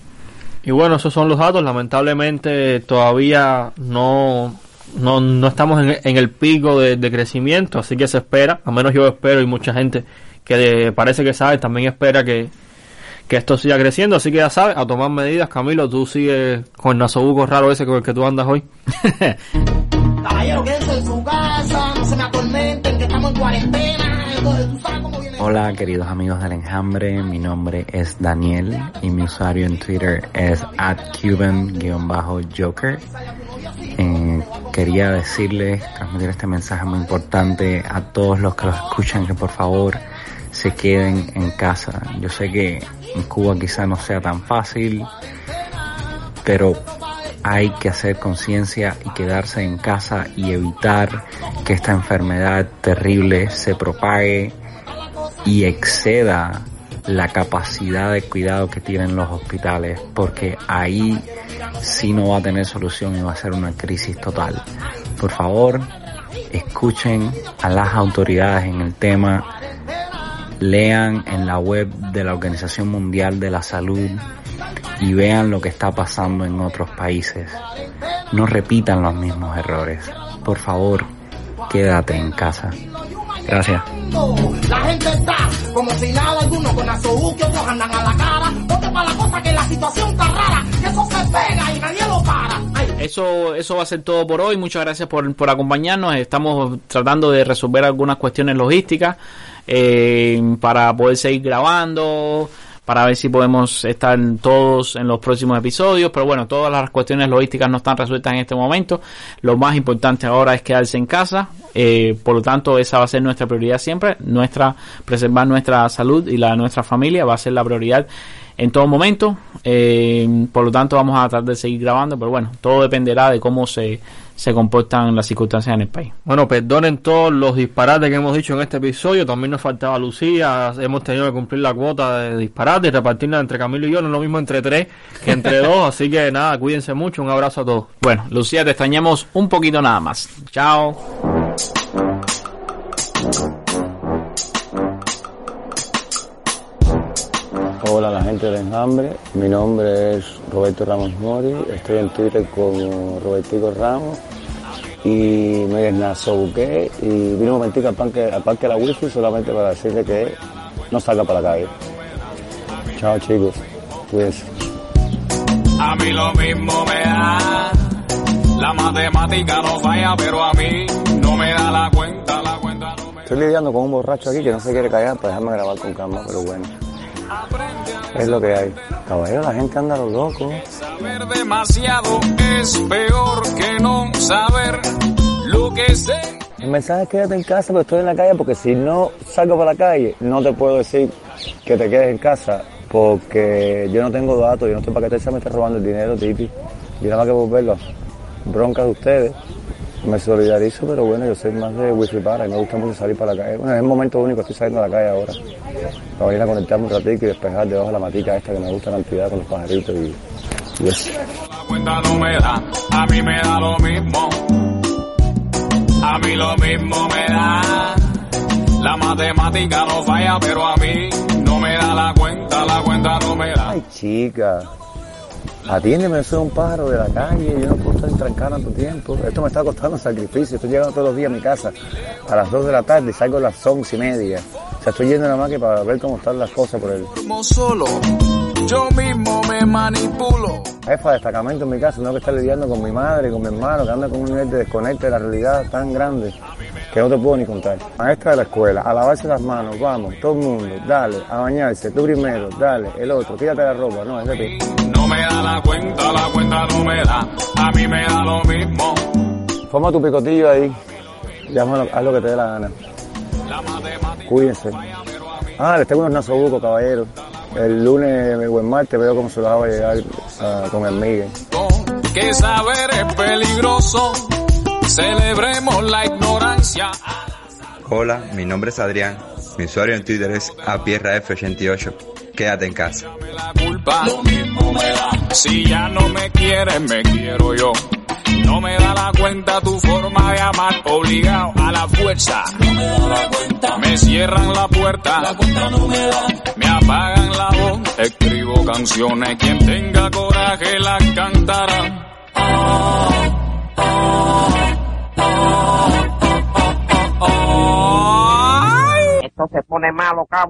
Y bueno, esos son los datos. Lamentablemente todavía no, no, no estamos en, en el pico de, de crecimiento, así que se espera, al menos yo espero y mucha gente que de- parece que sabe también espera que, que esto siga creciendo, así que ya sabes, a tomar medidas. Camilo, tú sigues con el nasobuco raro ese con el que tú andas hoy. Caballero, quédense en su casa, no se me atormenten, que estamos en cuarentena. Entonces, tú sabes cómo viene Hola queridos amigos del enjambre, mi nombre es Daniel y mi usuario en Twitter es @cuban-joker. Eh, quería decirles, transmitir este mensaje muy importante a todos los que los escuchan que por favor se queden en casa. Yo sé que en Cuba quizá no sea tan fácil, pero hay que hacer conciencia y quedarse en casa y evitar que esta enfermedad terrible se propague y exceda la capacidad de cuidado que tienen los hospitales, porque ahí sí no va a tener solución y va a ser una crisis total. Por favor, escuchen a las autoridades en el tema, lean en la web de la Organización Mundial de la Salud y vean lo que está pasando en otros países. No repitan los mismos errores. Por favor, quédate en casa. Gracias. La gente está como si nada alguno con azobuque, otros andan a la cara. Ponte para la cosa que la situación está rara, que eso se pega y nadie lo para. Ay, Eso, eso va a ser todo por hoy. Muchas gracias por, por acompañarnos. Estamos tratando de resolver algunas cuestiones logísticas eh, para poder seguir grabando, para ver si podemos estar todos en los próximos episodios. Pero bueno, todas las cuestiones logísticas no están resueltas en este momento. Lo más importante ahora es quedarse en casa. Eh, por lo tanto, esa va a ser nuestra prioridad siempre. Nuestra preservar nuestra salud y la de nuestra familia va a ser la prioridad en todo momento. Eh, por lo tanto, vamos a tratar de seguir grabando, pero bueno, todo dependerá de cómo se, se comportan las circunstancias en el país. Bueno, perdonen todos los disparates que hemos dicho en este episodio. También nos faltaba Lucía. Hemos tenido que cumplir la cuota de disparates y repartirla entre Camilo y yo. No es lo mismo entre tres que entre dos. Así que nada, cuídense mucho. Un abrazo a todos. Bueno, Lucía, te extrañamos un poquito nada más. Chao. Hola a la gente del enjambre, mi nombre es Roberto Ramos Mori, estoy en Twitter como Robertico Ramos y me desnazobuqué y vine un momentico al parque, al parque de la wifi solamente para decirle que no salga para la calle. Chao chicos, cuídense. A mí lo mismo me da. La matemática no falla, pero a mí no me da la cuenta, la cuenta no me Estoy lidiando con un borracho aquí que no se quiere callar para dejarme grabar con calma, pero bueno. Es lo que hay. Caballero, la gente anda a lo loco. Saber demasiado es peor que no saber lo que sé. El mensaje es quédate en casa, pero estoy en la calle porque si no salgo para la calle, no te puedo decir que te quedes en casa porque yo no tengo datos, yo no estoy para que te me esté robando el dinero, Titi. Yo nada más que volverlo bronca de ustedes. Me solidarizo, pero bueno, yo soy más de wifi para y me gusta mucho salir para la calle. Bueno, es el momento único, estoy saliendo a la calle ahora. Para ir a conectarme un ratito y despejar debajo de la matica esta que me gusta la actividad con los pajaritos y, y eso. La cuenta no me da, a mí me da lo mismo. A mí lo mismo me da. La matemática no falla, pero a mí no me da la cuenta, la cuenta no me da. Ay, chica. Atiéndeme, soy un pájaro de la calle, yo no puedo estar trancado tanto tiempo. Esto me está costando sacrificio. Estoy llegando todos los días a mi casa a las 2 de la tarde y salgo a las 11 y media. O sea, estoy yendo nada más que para ver cómo están las cosas por el... Como solo, yo mismo me manipulo. Jefa de destacamento en mi casa, tengo que estar lidiando con mi madre, con mi hermano, que anda con un nivel de desconecte de la realidad tan grande que no te puedo ni contar. Maestra de la escuela, a lavarse las manos, vamos, todo el mundo, dale, a bañarse, tú primero, dale, el otro, quítate la ropa, no, es de ti. No me da la cuenta, la cuenta no me da, a mí me da lo mismo. Forma tu picotillo ahí, llámalo, haz lo que te dé la gana. Cuídense. Ah, les tengo unos nasobucos, caballero. El lunes o el martes veo cómo se los va a llegar ah, con el Miguel. Que saber es peligroso, celebremos la ignorancia. Hola, mi nombre es Adrián. Mi usuario en Twitter es apierraf88. Quédate en casa. Lo mismo me da. Si ya no me quieres, me quiero yo. No me da la cuenta tu forma de amar, obligado a la fuerza. No me da la cuenta. Me cierran la puerta. La cuenta no me da. Me apagan la voz. Escribo canciones. Quien tenga coraje las cantará. Esto se pone malo, cabrón.